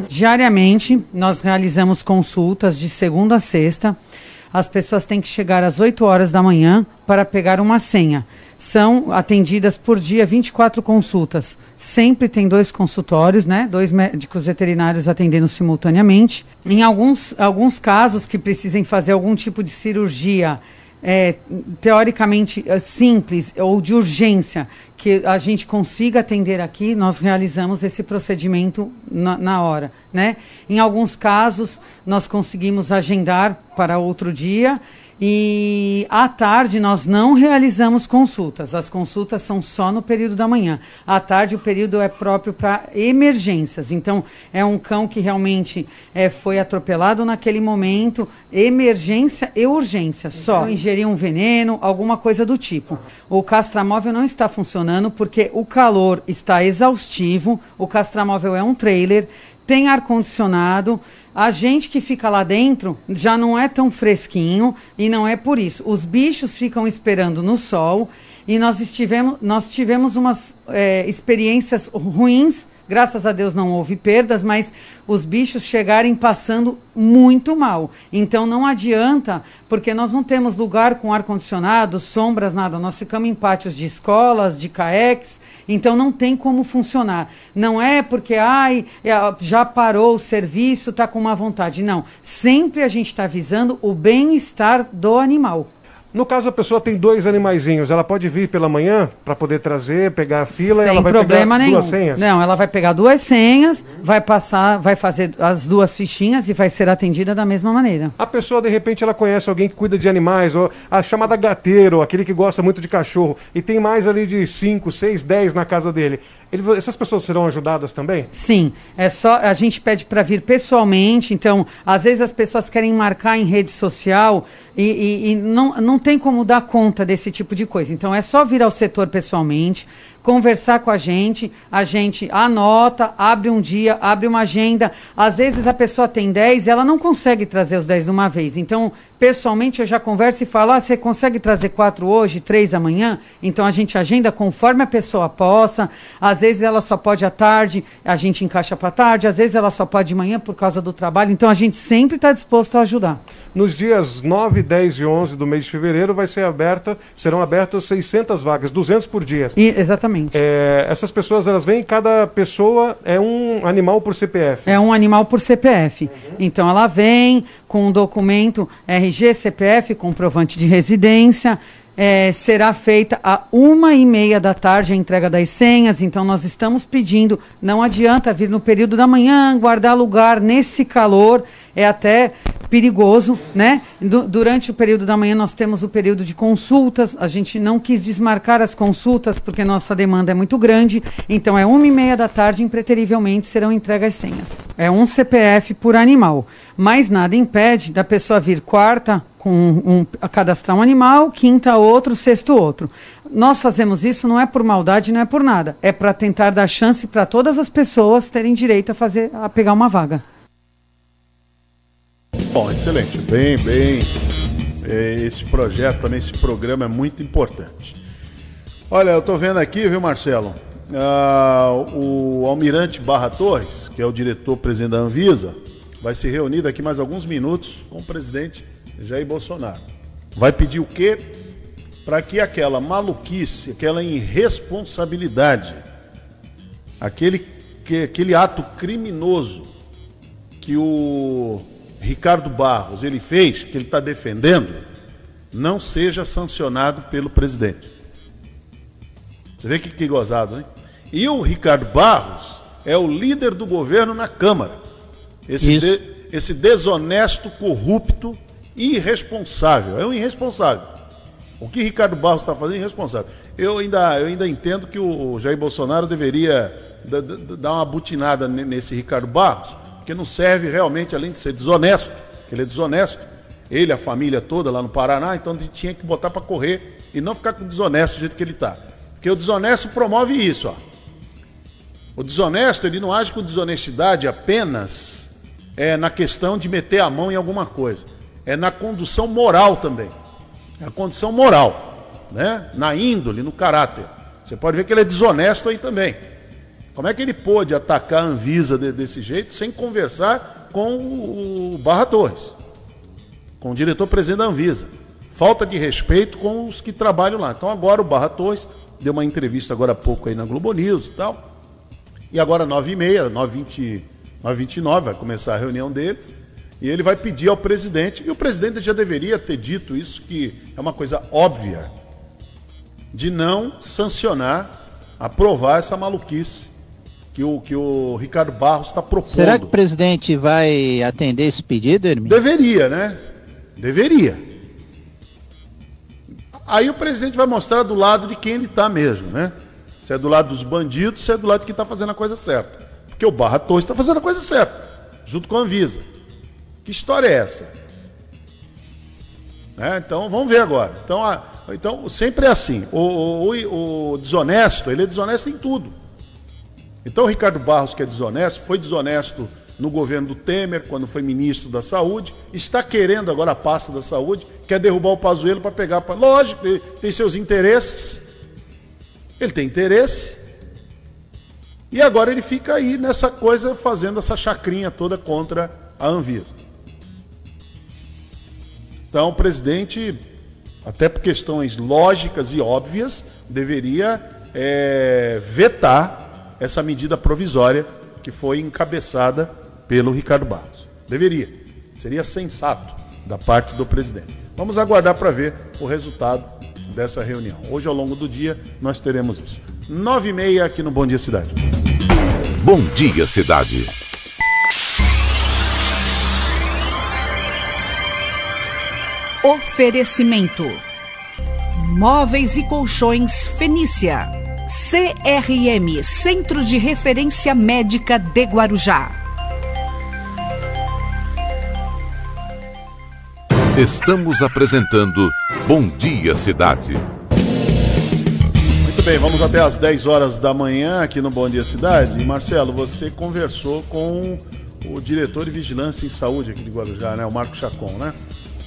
Diariamente, nós realizamos consultas de segunda a sexta as pessoas têm que chegar às 8 horas da manhã para pegar uma senha. São atendidas por dia 24 consultas. Sempre tem dois consultórios, né? Dois médicos veterinários atendendo simultaneamente. Em alguns, alguns casos que precisem fazer algum tipo de cirurgia é, teoricamente é, simples ou de urgência que a gente consiga atender aqui, nós realizamos esse procedimento na, na hora. Né? Em alguns casos, nós conseguimos agendar para outro dia e à tarde nós não realizamos consultas. As consultas são só no período da manhã. À tarde o período é próprio para emergências. Então é um cão que realmente é, foi atropelado naquele momento, emergência e urgência. Só então, ingerir um veneno, alguma coisa do tipo. O castramóvel não está funcionando porque o calor está exaustivo. O castramóvel é um trailer tem ar condicionado. A gente que fica lá dentro já não é tão fresquinho e não é por isso. Os bichos ficam esperando no sol e nós, estivemos, nós tivemos umas é, experiências ruins. Graças a Deus não houve perdas, mas os bichos chegarem passando muito mal. Então não adianta, porque nós não temos lugar com ar-condicionado, sombras, nada. Nós ficamos em pátios de escolas, de CAEX, então não tem como funcionar. Não é porque ai, é, já parou o serviço, está com má vontade. Não. Sempre a gente está visando o bem-estar do animal. No caso, a pessoa tem dois animaizinhos, ela pode vir pela manhã para poder trazer, pegar a fila Sem e ela vai problema pegar nenhum. duas senhas? Não, ela vai pegar duas senhas, vai passar, vai fazer as duas fichinhas e vai ser atendida da mesma maneira. A pessoa, de repente, ela conhece alguém que cuida de animais, ou a chamada gateiro, aquele que gosta muito de cachorro, e tem mais ali de 5, 6, 10 na casa dele. Ele, essas pessoas serão ajudadas também? Sim, é só a gente pede para vir pessoalmente. Então, às vezes as pessoas querem marcar em rede social e, e, e não, não tem como dar conta desse tipo de coisa. Então, é só vir ao setor pessoalmente conversar com a gente, a gente anota, abre um dia, abre uma agenda. Às vezes a pessoa tem 10 e ela não consegue trazer os 10 de uma vez. Então, pessoalmente, eu já converso e falo: ah, você consegue trazer quatro hoje, três amanhã? Então a gente agenda conforme a pessoa possa. Às vezes ela só pode à tarde, a gente encaixa para tarde, às vezes ela só pode de manhã por causa do trabalho. Então a gente sempre está disposto a ajudar. Nos dias 9, 10 e 11 do mês de fevereiro vai ser aberta, serão abertas 600 vagas, 200 por dia. E, exatamente. É, essas pessoas, elas vêm, cada pessoa é um animal por CPF. É um animal por CPF. Uhum. Então ela vem com um documento RG, CPF, comprovante de residência, é, será feita a uma e meia da tarde a entrega das senhas. Então, nós estamos pedindo, não adianta vir no período da manhã, guardar lugar nesse calor, é até perigoso, né? Du durante o período da manhã nós temos o período de consultas. A gente não quis desmarcar as consultas porque nossa demanda é muito grande. Então, é uma e meia da tarde, impreterivelmente serão entregas senhas. É um CPF por animal. Mas nada impede da pessoa vir quarta, com um, a cadastrar um animal, quinta outro, sexto outro. Nós fazemos isso não é por maldade, não é por nada. É para tentar dar chance para todas as pessoas terem direito a fazer a pegar uma vaga. Bom, excelente. Bem, bem. É, esse projeto também, esse programa é muito importante. Olha, eu estou vendo aqui, viu, Marcelo? Ah, o Almirante Barra Torres, que é o diretor-presidente da Anvisa, vai se reunir daqui mais alguns minutos com o presidente Jair Bolsonaro. Vai pedir o quê? Para que aquela maluquice, aquela irresponsabilidade, aquele, que, aquele ato criminoso que o Ricardo Barros ele fez, que ele está defendendo, não seja sancionado pelo presidente. Você vê que, que gozado, hein? E o Ricardo Barros é o líder do governo na Câmara. Esse, de, esse desonesto, corrupto irresponsável. É um irresponsável. O que Ricardo Barros está fazendo é irresponsável. Eu ainda, eu ainda entendo que o Jair Bolsonaro deveria dar uma butinada nesse Ricardo Barros, porque não serve realmente, além de ser desonesto, que ele é desonesto, ele, a família toda lá no Paraná, então ele tinha que botar para correr e não ficar com desonesto do jeito que ele está. Porque o desonesto promove isso. Ó. O desonesto, ele não age com desonestidade apenas é, na questão de meter a mão em alguma coisa é na condução moral também. É a condição moral, né? Na índole, no caráter. Você pode ver que ele é desonesto aí também. Como é que ele pôde atacar a Anvisa de, desse jeito sem conversar com o, o Barra Torres? com o diretor-presidente da Anvisa. Falta de respeito com os que trabalham lá. Então agora o Barra Torres deu uma entrevista agora há pouco aí na Globo News e tal. E agora 9h30, 9h20, 9h29 vai começar a reunião deles. E ele vai pedir ao presidente, e o presidente já deveria ter dito isso, que é uma coisa óbvia, de não sancionar, aprovar essa maluquice que o, que o Ricardo Barros está propondo. Será que o presidente vai atender esse pedido, Hermínio? Deveria, né? Deveria. Aí o presidente vai mostrar do lado de quem ele está mesmo, né? Se é do lado dos bandidos, se é do lado de quem está fazendo a coisa certa. Porque o Barra Torres está fazendo a coisa certa, junto com a Anvisa. Que história é essa? Né? Então vamos ver agora. Então, a, então sempre é assim. O, o, o, desonesto, ele é desonesto em tudo. Então o Ricardo Barros, que é desonesto, foi desonesto no governo do Temer, quando foi ministro da Saúde, está querendo agora a pasta da saúde, quer derrubar o Pazuello para pegar. Pra... Lógico, ele tem seus interesses. Ele tem interesse. E agora ele fica aí nessa coisa, fazendo essa chacrinha toda contra a Anvisa. Então, o presidente, até por questões lógicas e óbvias, deveria é, vetar essa medida provisória que foi encabeçada pelo Ricardo Barros. Deveria. Seria sensato da parte do presidente. Vamos aguardar para ver o resultado dessa reunião. Hoje, ao longo do dia, nós teremos isso. Nove e meia aqui no Bom Dia Cidade. Bom Dia Cidade. Oferecimento: Móveis e Colchões Fenícia. CRM Centro de Referência Médica de Guarujá. Estamos apresentando Bom Dia Cidade. Muito bem, vamos até às 10 horas da manhã aqui no Bom Dia Cidade. E Marcelo, você conversou com o diretor de Vigilância em Saúde aqui de Guarujá, né? O Marco Chacon, né?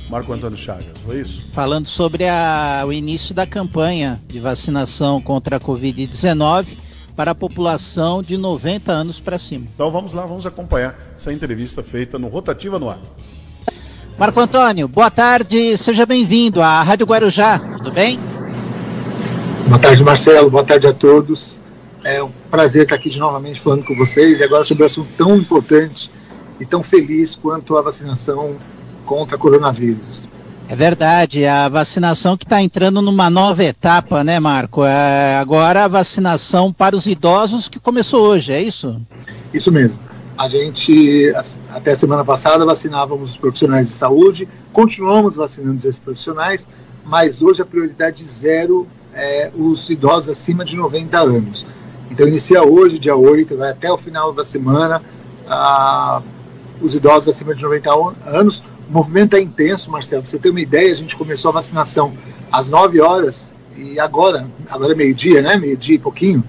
Marco Antônio Chagas, foi isso? Falando sobre a, o início da campanha de vacinação contra a Covid-19 para a população de 90 anos para cima. Então vamos lá, vamos acompanhar essa entrevista feita no Rotativa no Ar. Marco Antônio, boa tarde, seja bem-vindo à Rádio Guarujá, tudo bem? Boa tarde, Marcelo, boa tarde a todos. É um prazer estar aqui de novamente falando com vocês e agora sobre um assunto tão importante e tão feliz quanto a vacinação contra coronavírus. É verdade, a vacinação que está entrando numa nova etapa, né, Marco? É agora a vacinação para os idosos que começou hoje, é isso? Isso mesmo. A gente, até semana passada, vacinávamos os profissionais de saúde, continuamos vacinando esses profissionais, mas hoje a prioridade zero é os idosos acima de 90 anos. Então, inicia hoje, dia 8, vai até o final da semana, ah, os idosos acima de 90 anos, o movimento é intenso, Marcelo. Pra você ter uma ideia, a gente começou a vacinação às 9 horas e agora, agora é meio-dia, né? Meio-dia e pouquinho,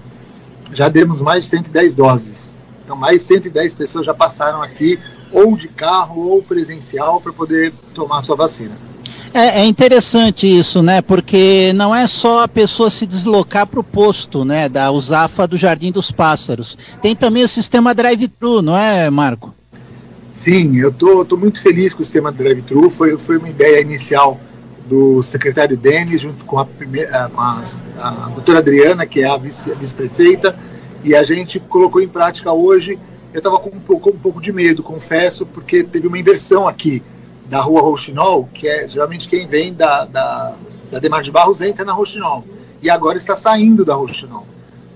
já demos mais de 110 doses. Então, mais de 110 pessoas já passaram aqui, ou de carro ou presencial, para poder tomar a sua vacina. É, é, interessante isso, né? Porque não é só a pessoa se deslocar para o posto, né? Da USAFA do Jardim dos Pássaros. Tem também o sistema drive-thru, não é, Marco? Sim, eu tô, tô muito feliz com o sistema drive-thru. Foi, foi uma ideia inicial do secretário Denis, junto com a, primeira, com a, a doutora Adriana, que é a vice-prefeita, vice e a gente colocou em prática hoje. Eu estava com um pouco, um pouco de medo, confesso, porque teve uma inversão aqui da rua Rouxinol, que é geralmente quem vem da, da, da Demar de Barros entra na Rouxinol, e agora está saindo da Rouxinol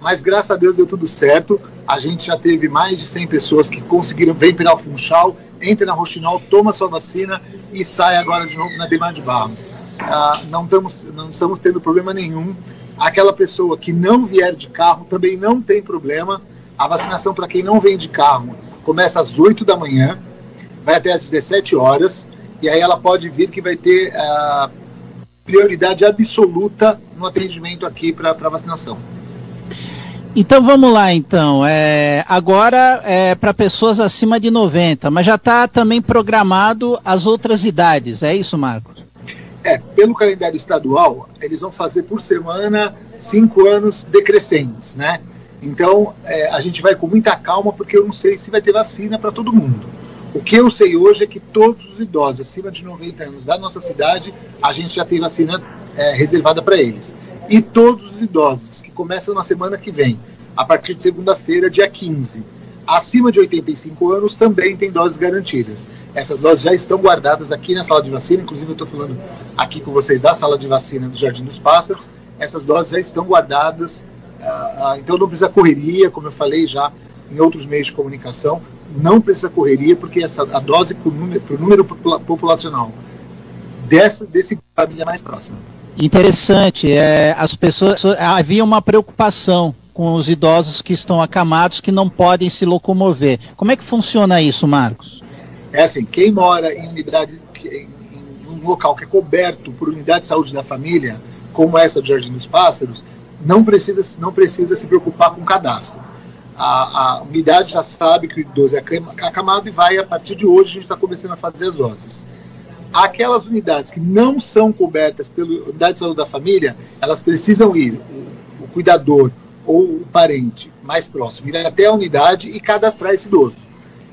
mas graças a Deus deu tudo certo. A gente já teve mais de 100 pessoas que conseguiram, vem pela Funchal, entra na Roxinol, toma sua vacina e sai agora de novo na Demar de Barros. Ah, não, estamos, não estamos tendo problema nenhum. Aquela pessoa que não vier de carro também não tem problema. A vacinação para quem não vem de carro começa às 8 da manhã, vai até às 17 horas, e aí ela pode vir que vai ter ah, prioridade absoluta no atendimento aqui para vacinação. Então vamos lá, então. É, agora é para pessoas acima de 90, mas já está também programado as outras idades, é isso, Marcos? É, pelo calendário estadual, eles vão fazer por semana cinco anos decrescentes, né? Então é, a gente vai com muita calma, porque eu não sei se vai ter vacina para todo mundo. O que eu sei hoje é que todos os idosos acima de 90 anos da nossa cidade, a gente já tem vacina é, reservada para eles. E todos os idosos que começam na semana que vem, a partir de segunda-feira, dia 15, acima de 85 anos, também tem doses garantidas. Essas doses já estão guardadas aqui na sala de vacina, inclusive eu estou falando aqui com vocês da sala de vacina do Jardim dos Pássaros. Essas doses já estão guardadas, uh, então não precisa correria, como eu falei já em outros meios de comunicação, não precisa correria, porque essa, a dose para o número, número populacional dessa, desse família mais próxima. Interessante, é, as pessoas havia uma preocupação com os idosos que estão acamados que não podem se locomover. Como é que funciona isso, Marcos? É assim, quem mora em unidade, em, um local que é coberto por unidade de saúde da família, como essa do Jardim dos Pássaros, não precisa, não precisa se preocupar com cadastro a, a unidade já sabe que o idoso é acamado e vai, a partir de hoje, a gente está começando a fazer as doses. Aquelas unidades que não são cobertas pela unidade de saúde da família, elas precisam ir, o, cuidador ou o parente mais próximo, ir até a unidade e cadastrar esse idoso.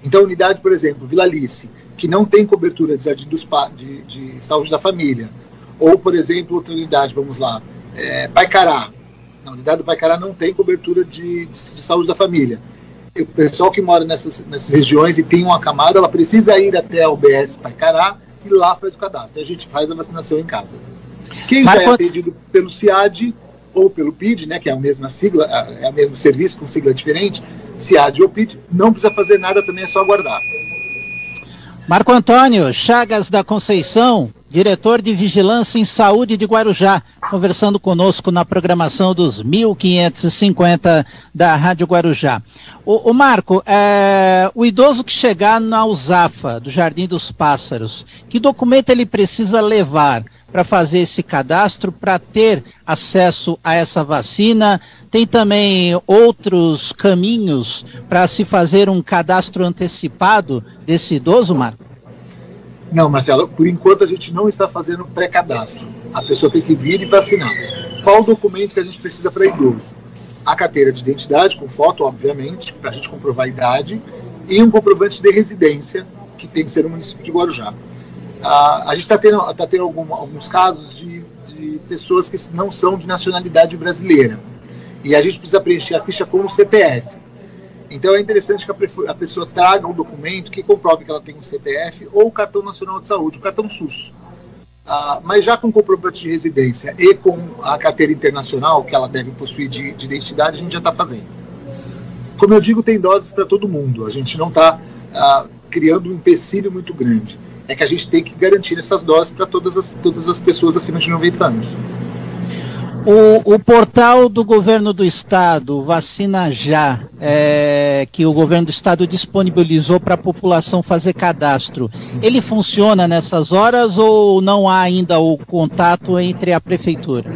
Então, unidade, por exemplo, Vila Alice, que não tem cobertura de, de, de saúde da família, ou, por exemplo, outra unidade, vamos lá, é, Paicará, na unidade do Paicará não tem cobertura de, de, de saúde da família. o pessoal que mora nessas, nessas regiões e tem uma camada, ela precisa ir até a UBS Paicará e lá faz o cadastro. A gente faz a vacinação em casa. Quem Mas já é atendido pelo CIAD ou pelo PID, né, que é a mesma sigla, é o mesmo serviço com sigla diferente, CIAD ou PID, não precisa fazer nada também, é só aguardar. Marco Antônio Chagas da Conceição, diretor de Vigilância em Saúde de Guarujá, conversando conosco na programação dos 1550 da Rádio Guarujá. O, o Marco, é, o idoso que chegar na USAFA, do Jardim dos Pássaros, que documento ele precisa levar para fazer esse cadastro, para ter acesso a essa vacina? Tem também outros caminhos para se fazer um cadastro antecipado desse idoso, Marco? Não, Marcelo, por enquanto a gente não está fazendo pré-cadastro. A pessoa tem que vir e vacinar. Qual o documento que a gente precisa para idoso? A carteira de identidade, com foto, obviamente, para a gente comprovar a idade, e um comprovante de residência, que tem que ser no município de Guarujá. Ah, a gente está tendo, tá tendo algum, alguns casos de, de pessoas que não são de nacionalidade brasileira e a gente precisa preencher a ficha com o CPF. Então é interessante que a pessoa, a pessoa traga um documento que comprove que ela tem um CPF ou o cartão nacional de saúde, o cartão SUS. Ah, mas já com comprovante de residência e com a carteira internacional que ela deve possuir de, de identidade, a gente já está fazendo. Como eu digo, tem doses para todo mundo. A gente não está ah, criando um empecilho muito grande. É que a gente tem que garantir essas doses para todas as, todas as pessoas acima de 90 anos. O, o, portal do governo do estado, Vacina Já, é, que o governo do estado disponibilizou para a população fazer cadastro, ele funciona nessas horas ou não há ainda o contato entre a prefeitura?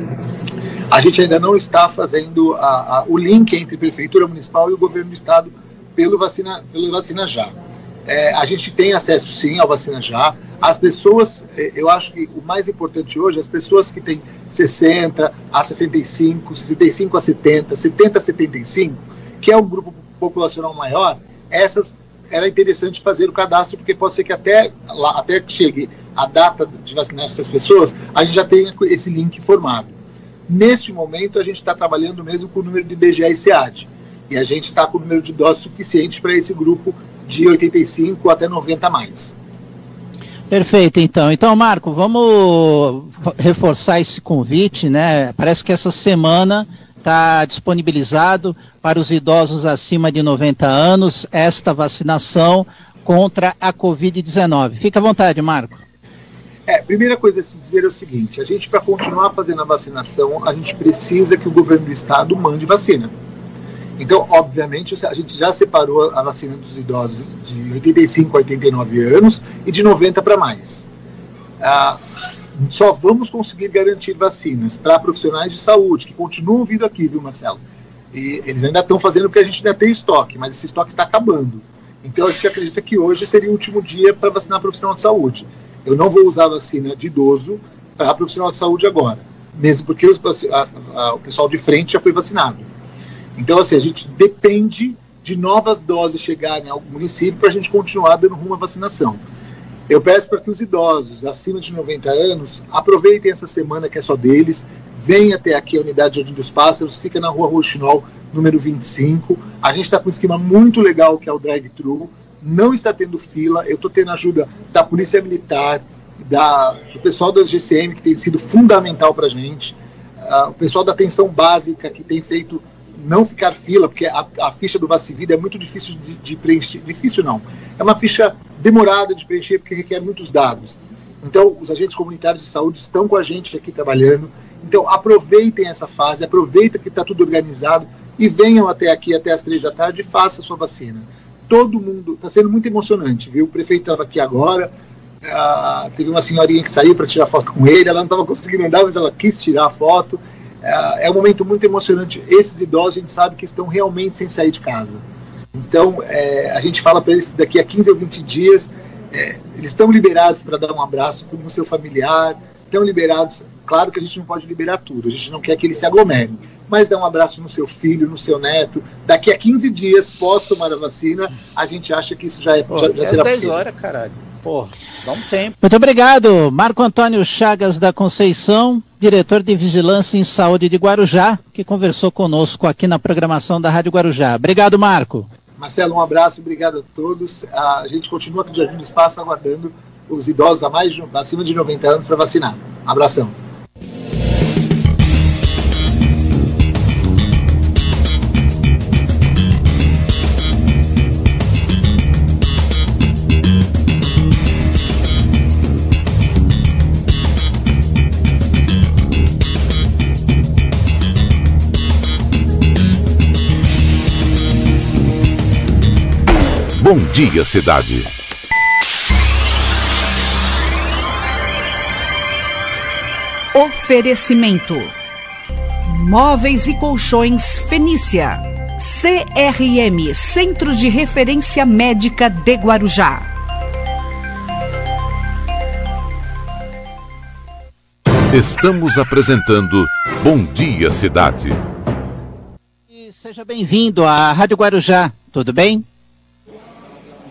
A gente ainda não está fazendo a, a, o link entre prefeitura municipal e o governo do estado pelo Vacina, pelo vacina Já. É, a gente tem acesso sim ao vacina já. As pessoas, é, eu acho que o mais importante hoje, as pessoas que têm 60 a 65, 65 a 70, 70 a 75, que é um grupo populacional maior, essas era interessante fazer o cadastro, porque pode ser que até, lá, até que chegue a data de vacinar essas pessoas, a gente já tenha esse link formado. Neste momento, a gente está trabalhando mesmo com o número de DGA e SEAD. E a gente está com o número de doses suficiente para esse grupo de 85 até 90 mais. Perfeito, então. Então, Marco, vamos reforçar esse convite, né? Parece que essa semana está disponibilizado para os idosos acima de 90 anos esta vacinação contra a Covid-19. Fica à vontade, Marco. É, primeira coisa a se dizer é o seguinte: a gente, para continuar fazendo a vacinação, a gente precisa que o governo do estado mande vacina. Então, obviamente, a gente já separou a vacina dos idosos de 85 a 89 anos e de 90 para mais. Ah, só vamos conseguir garantir vacinas para profissionais de saúde, que continuam vindo aqui, viu, Marcelo? E eles ainda estão fazendo porque a gente ainda tem estoque, mas esse estoque está acabando. Então, a gente acredita que hoje seria o último dia para vacinar profissional de saúde. Eu não vou usar a vacina de idoso para profissional de saúde agora, mesmo porque os, a, a, o pessoal de frente já foi vacinado. Então, assim, a gente depende de novas doses chegarem ao município para a gente continuar dando rumo à vacinação. Eu peço para que os idosos acima de 90 anos aproveitem essa semana que é só deles, venham até aqui a unidade Jardim dos Pássaros, fica na rua Roxinol, número 25. A gente está com um esquema muito legal que é o drive-thru, não está tendo fila, eu estou tendo ajuda da Polícia Militar, da, do pessoal da GCM, que tem sido fundamental para a gente, uh, o pessoal da atenção básica, que tem feito não ficar fila, porque a, a ficha do Vacivida é muito difícil de, de, preencher. Difícil não. É uma ficha demorada de preencher, porque requer muitos dados. Então, os agentes comunitários de saúde estão com a gente aqui trabalhando. Então, aproveitem essa fase, aproveitem que está tudo organizado e venham até aqui, até as três da tarde, e façam a sua vacina. Todo mundo, está sendo muito emocionante, viu? O prefeito estava aqui agora, uh, teve uma senhorinha que saiu para tirar foto com ele, ela não estava conseguindo andar, mas ela quis tirar a foto. É, é um momento muito emocionante. Esses idosos a gente sabe que estão realmente sem sair de casa. Então, é, a gente fala para eles daqui a 15 ou 20 dias, é, eles estão liberados para dar um abraço com o seu familiar, estão liberados. Claro que a gente não pode liberar tudo, a gente não quer que eles se aglomerem, mas dá um abraço no seu filho, no seu neto. Daqui a 15 dias, pós tomar a vacina, a gente acha que isso já, é, Pô, já, já será 10 possível. horas, caralho. Pô, dá um tempo. Muito obrigado, Marco Antônio Chagas da Conceição, diretor de Vigilância em Saúde de Guarujá, que conversou conosco aqui na programação da Rádio Guarujá. Obrigado, Marco. Marcelo, um abraço, obrigado a todos. A gente continua aqui de Jardim do Espaço aguardando os idosos a mais de, acima de 90 anos para vacinar. Abração. Bom Dia Cidade. Oferecimento: Móveis e Colchões Fenícia. CRM Centro de Referência Médica de Guarujá. Estamos apresentando Bom Dia Cidade. E seja bem-vindo à Rádio Guarujá, tudo bem?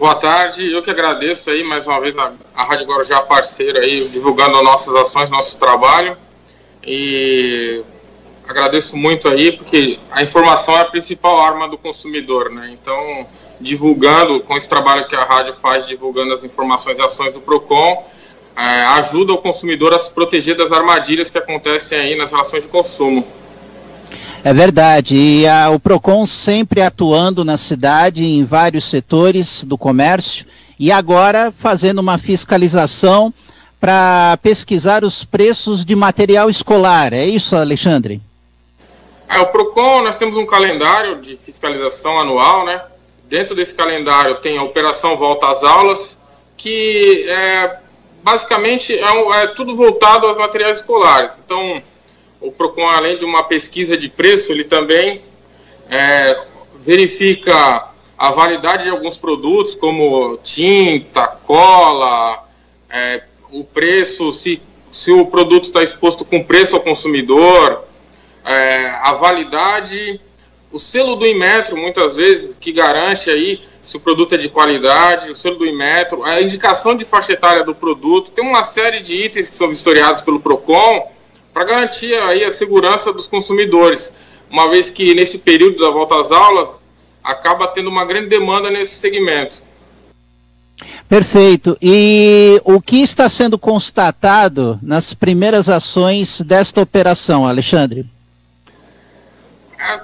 Boa tarde, eu que agradeço aí mais uma vez a, a Rádio Guarujá parceira aí, divulgando nossas ações, nosso trabalho. E agradeço muito aí, porque a informação é a principal arma do consumidor, né? Então, divulgando, com esse trabalho que a rádio faz, divulgando as informações e ações do PROCON, é, ajuda o consumidor a se proteger das armadilhas que acontecem aí nas relações de consumo. É verdade. E a, o PROCON sempre atuando na cidade em vários setores do comércio e agora fazendo uma fiscalização para pesquisar os preços de material escolar. É isso, Alexandre? É, o PROCON, nós temos um calendário de fiscalização anual, né? Dentro desse calendário tem a Operação Volta às Aulas, que é, basicamente é, é tudo voltado aos materiais escolares. Então, o PROCON, além de uma pesquisa de preço, ele também é, verifica a validade de alguns produtos, como tinta, cola, é, o preço, se, se o produto está exposto com preço ao consumidor, é, a validade, o selo do Inmetro, muitas vezes, que garante aí se o produto é de qualidade, o selo do Inmetro, a indicação de faixa etária do produto, tem uma série de itens que são vistoriados pelo PROCON, para garantir aí a segurança dos consumidores, uma vez que nesse período da volta às aulas acaba tendo uma grande demanda nesse segmento. Perfeito. E o que está sendo constatado nas primeiras ações desta operação, Alexandre? É,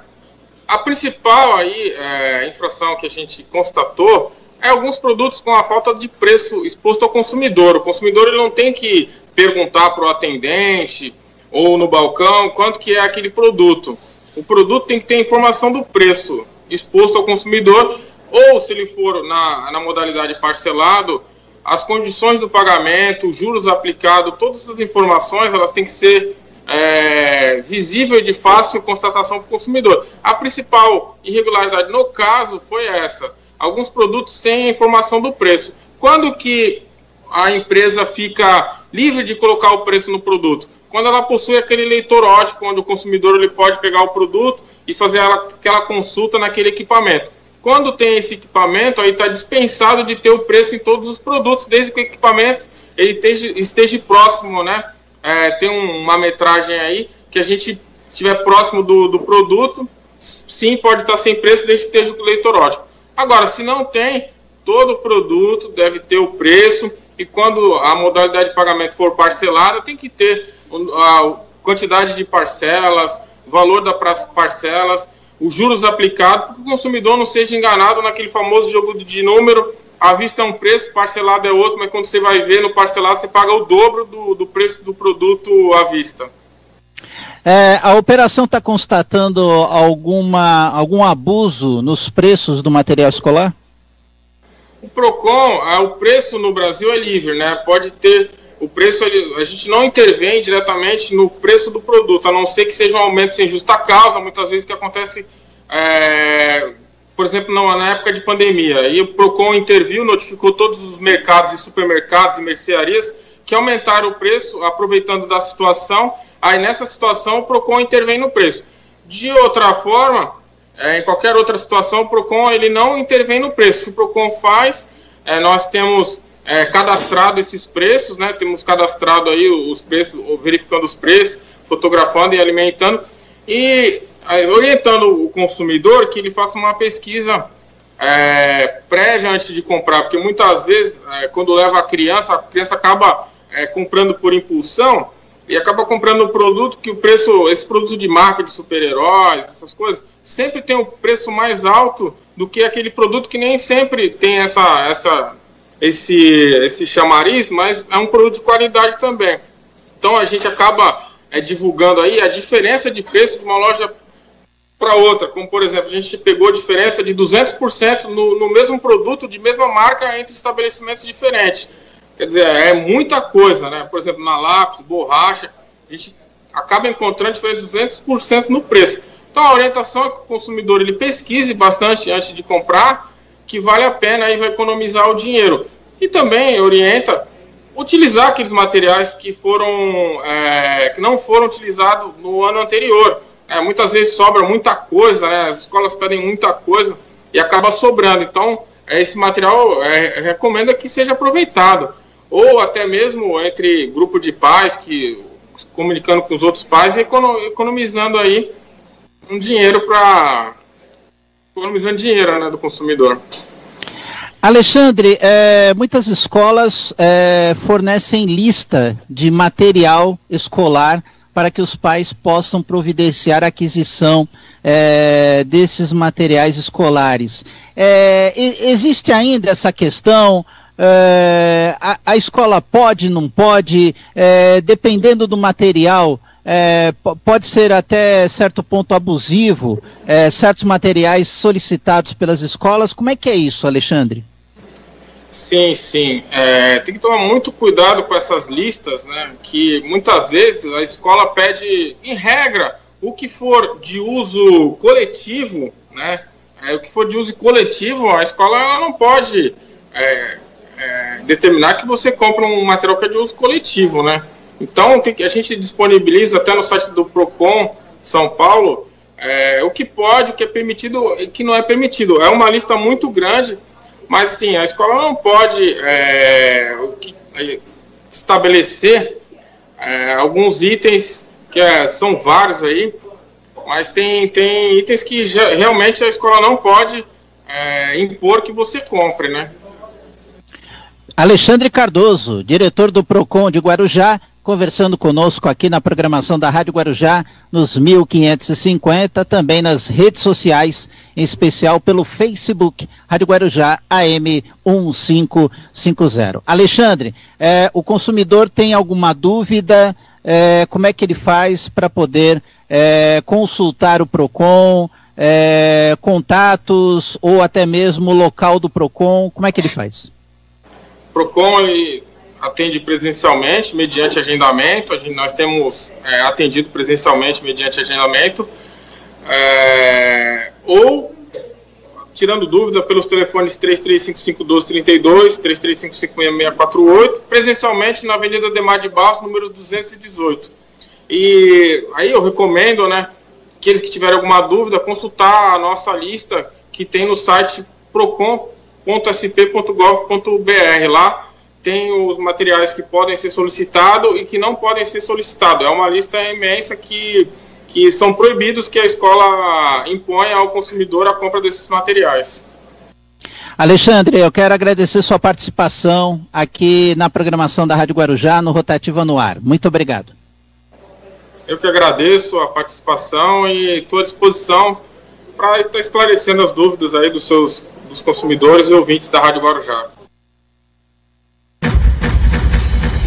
a principal aí é, infração que a gente constatou é alguns produtos com a falta de preço exposto ao consumidor. O consumidor ele não tem que perguntar para o atendente ou no balcão quanto que é aquele produto. O produto tem que ter informação do preço exposto ao consumidor, ou se ele for na, na modalidade parcelado, as condições do pagamento, juros aplicados, todas essas informações elas têm que ser é, visível de fácil constatação para o consumidor. A principal irregularidade no caso foi essa: alguns produtos sem informação do preço. Quando que a empresa fica livre de colocar o preço no produto? Quando ela possui aquele leitor ótico, onde o consumidor ele pode pegar o produto e fazer aquela consulta naquele equipamento. Quando tem esse equipamento, aí está dispensado de ter o preço em todos os produtos, desde que o equipamento ele esteja, esteja próximo, né? É, tem um, uma metragem aí que a gente estiver próximo do, do produto, sim, pode estar sem preço, desde que esteja o leitor ótimo. Agora, se não tem, todo produto deve ter o preço e quando a modalidade de pagamento for parcelada, tem que ter a quantidade de parcelas, valor das parcelas, os juros aplicados, para que o consumidor não seja enganado naquele famoso jogo de número. À vista é um preço, parcelado é outro, mas quando você vai ver no parcelado, você paga o dobro do, do preço do produto à vista. É, a operação está constatando alguma, algum abuso nos preços do material escolar? O PROCON, o preço no Brasil é livre, né? Pode ter o preço, a gente não intervém diretamente no preço do produto, a não ser que seja um aumento sem justa causa, muitas vezes que acontece, é, por exemplo, na época de pandemia. E o PROCON interviu, notificou todos os mercados e supermercados e mercearias que aumentaram o preço, aproveitando da situação. Aí nessa situação o PROCON intervém no preço. De outra forma, é, em qualquer outra situação, o PROCON ele não intervém no preço. O PROCON faz, é, nós temos é, cadastrado esses preços, né? Temos cadastrado aí os preços, verificando os preços, fotografando e alimentando e orientando o consumidor que ele faça uma pesquisa é, prévia antes de comprar, porque muitas vezes é, quando leva a criança, a criança acaba é, comprando por impulsão e acaba comprando um produto que o preço, esse produto de marca de super-heróis, essas coisas, sempre tem um preço mais alto do que aquele produto que nem sempre tem essa, essa esse, esse chamariz, mas é um produto de qualidade também. Então a gente acaba é, divulgando aí a diferença de preço de uma loja para outra, como por exemplo, a gente pegou a diferença de 200% no, no mesmo produto de mesma marca entre estabelecimentos diferentes. Quer dizer, é muita coisa, né? Por exemplo, na lápis, borracha, a gente acaba encontrando diferença de 200% no preço. Então a orientação é que o consumidor ele pesquise bastante antes de comprar que vale a pena e vai economizar o dinheiro. E também orienta utilizar aqueles materiais que foram é, que não foram utilizados no ano anterior. É, muitas vezes sobra muita coisa, né? as escolas pedem muita coisa e acaba sobrando. Então, é, esse material é, recomenda que seja aproveitado. Ou até mesmo entre grupo de pais que comunicando com os outros pais e economizando aí um dinheiro para economizando dinheiro né, do consumidor. Alexandre, é, muitas escolas é, fornecem lista de material escolar para que os pais possam providenciar a aquisição é, desses materiais escolares. É, existe ainda essa questão? É, a, a, escola pode, não pode, é, dependendo do material, é, pode ser até certo ponto abusivo, é, certos materiais solicitados pelas escolas. Como é que é isso, Alexandre? Sim, sim. É, tem que tomar muito cuidado com essas listas, né? Que muitas vezes a escola pede, em regra, o que for de uso coletivo, né? É, o que for de uso coletivo, a escola não pode é, é determinar que você compra um material que é de uso coletivo, né? Então, tem a gente disponibiliza até no site do PROCON São Paulo é, o que pode, o que é permitido e o que não é permitido. É uma lista muito grande, mas sim, a escola não pode é, que, é, estabelecer é, alguns itens, que é, são vários aí, mas tem, tem itens que já, realmente a escola não pode é, impor que você compre, né? Alexandre Cardoso, diretor do PROCON de Guarujá, conversando conosco aqui na programação da Rádio Guarujá, nos 1550, também nas redes sociais, em especial pelo Facebook, Rádio Guarujá AM 1550. Alexandre, é, o consumidor tem alguma dúvida? É, como é que ele faz para poder é, consultar o PROCON, é, contatos ou até mesmo o local do PROCON? Como é que ele faz? PROCON ele atende presencialmente, mediante agendamento. Gente, nós temos é, atendido presencialmente, mediante agendamento. É, ou, tirando dúvida, pelos telefones 33551232, 33556648, presencialmente na Avenida Demar de Barros, número 218. E aí eu recomendo, né, aqueles que tiverem alguma dúvida, consultar a nossa lista que tem no site procon.sp.gov.br. Lá tem os materiais que podem ser solicitados e que não podem ser solicitados. É uma lista imensa que, que são proibidos que a escola impõe ao consumidor a compra desses materiais. Alexandre, eu quero agradecer sua participação aqui na programação da Rádio Guarujá no Rotativa no Ar. Muito obrigado. Eu que agradeço a participação e estou à disposição para estar esclarecendo as dúvidas aí dos seus dos consumidores e ouvintes da Rádio Guarujá.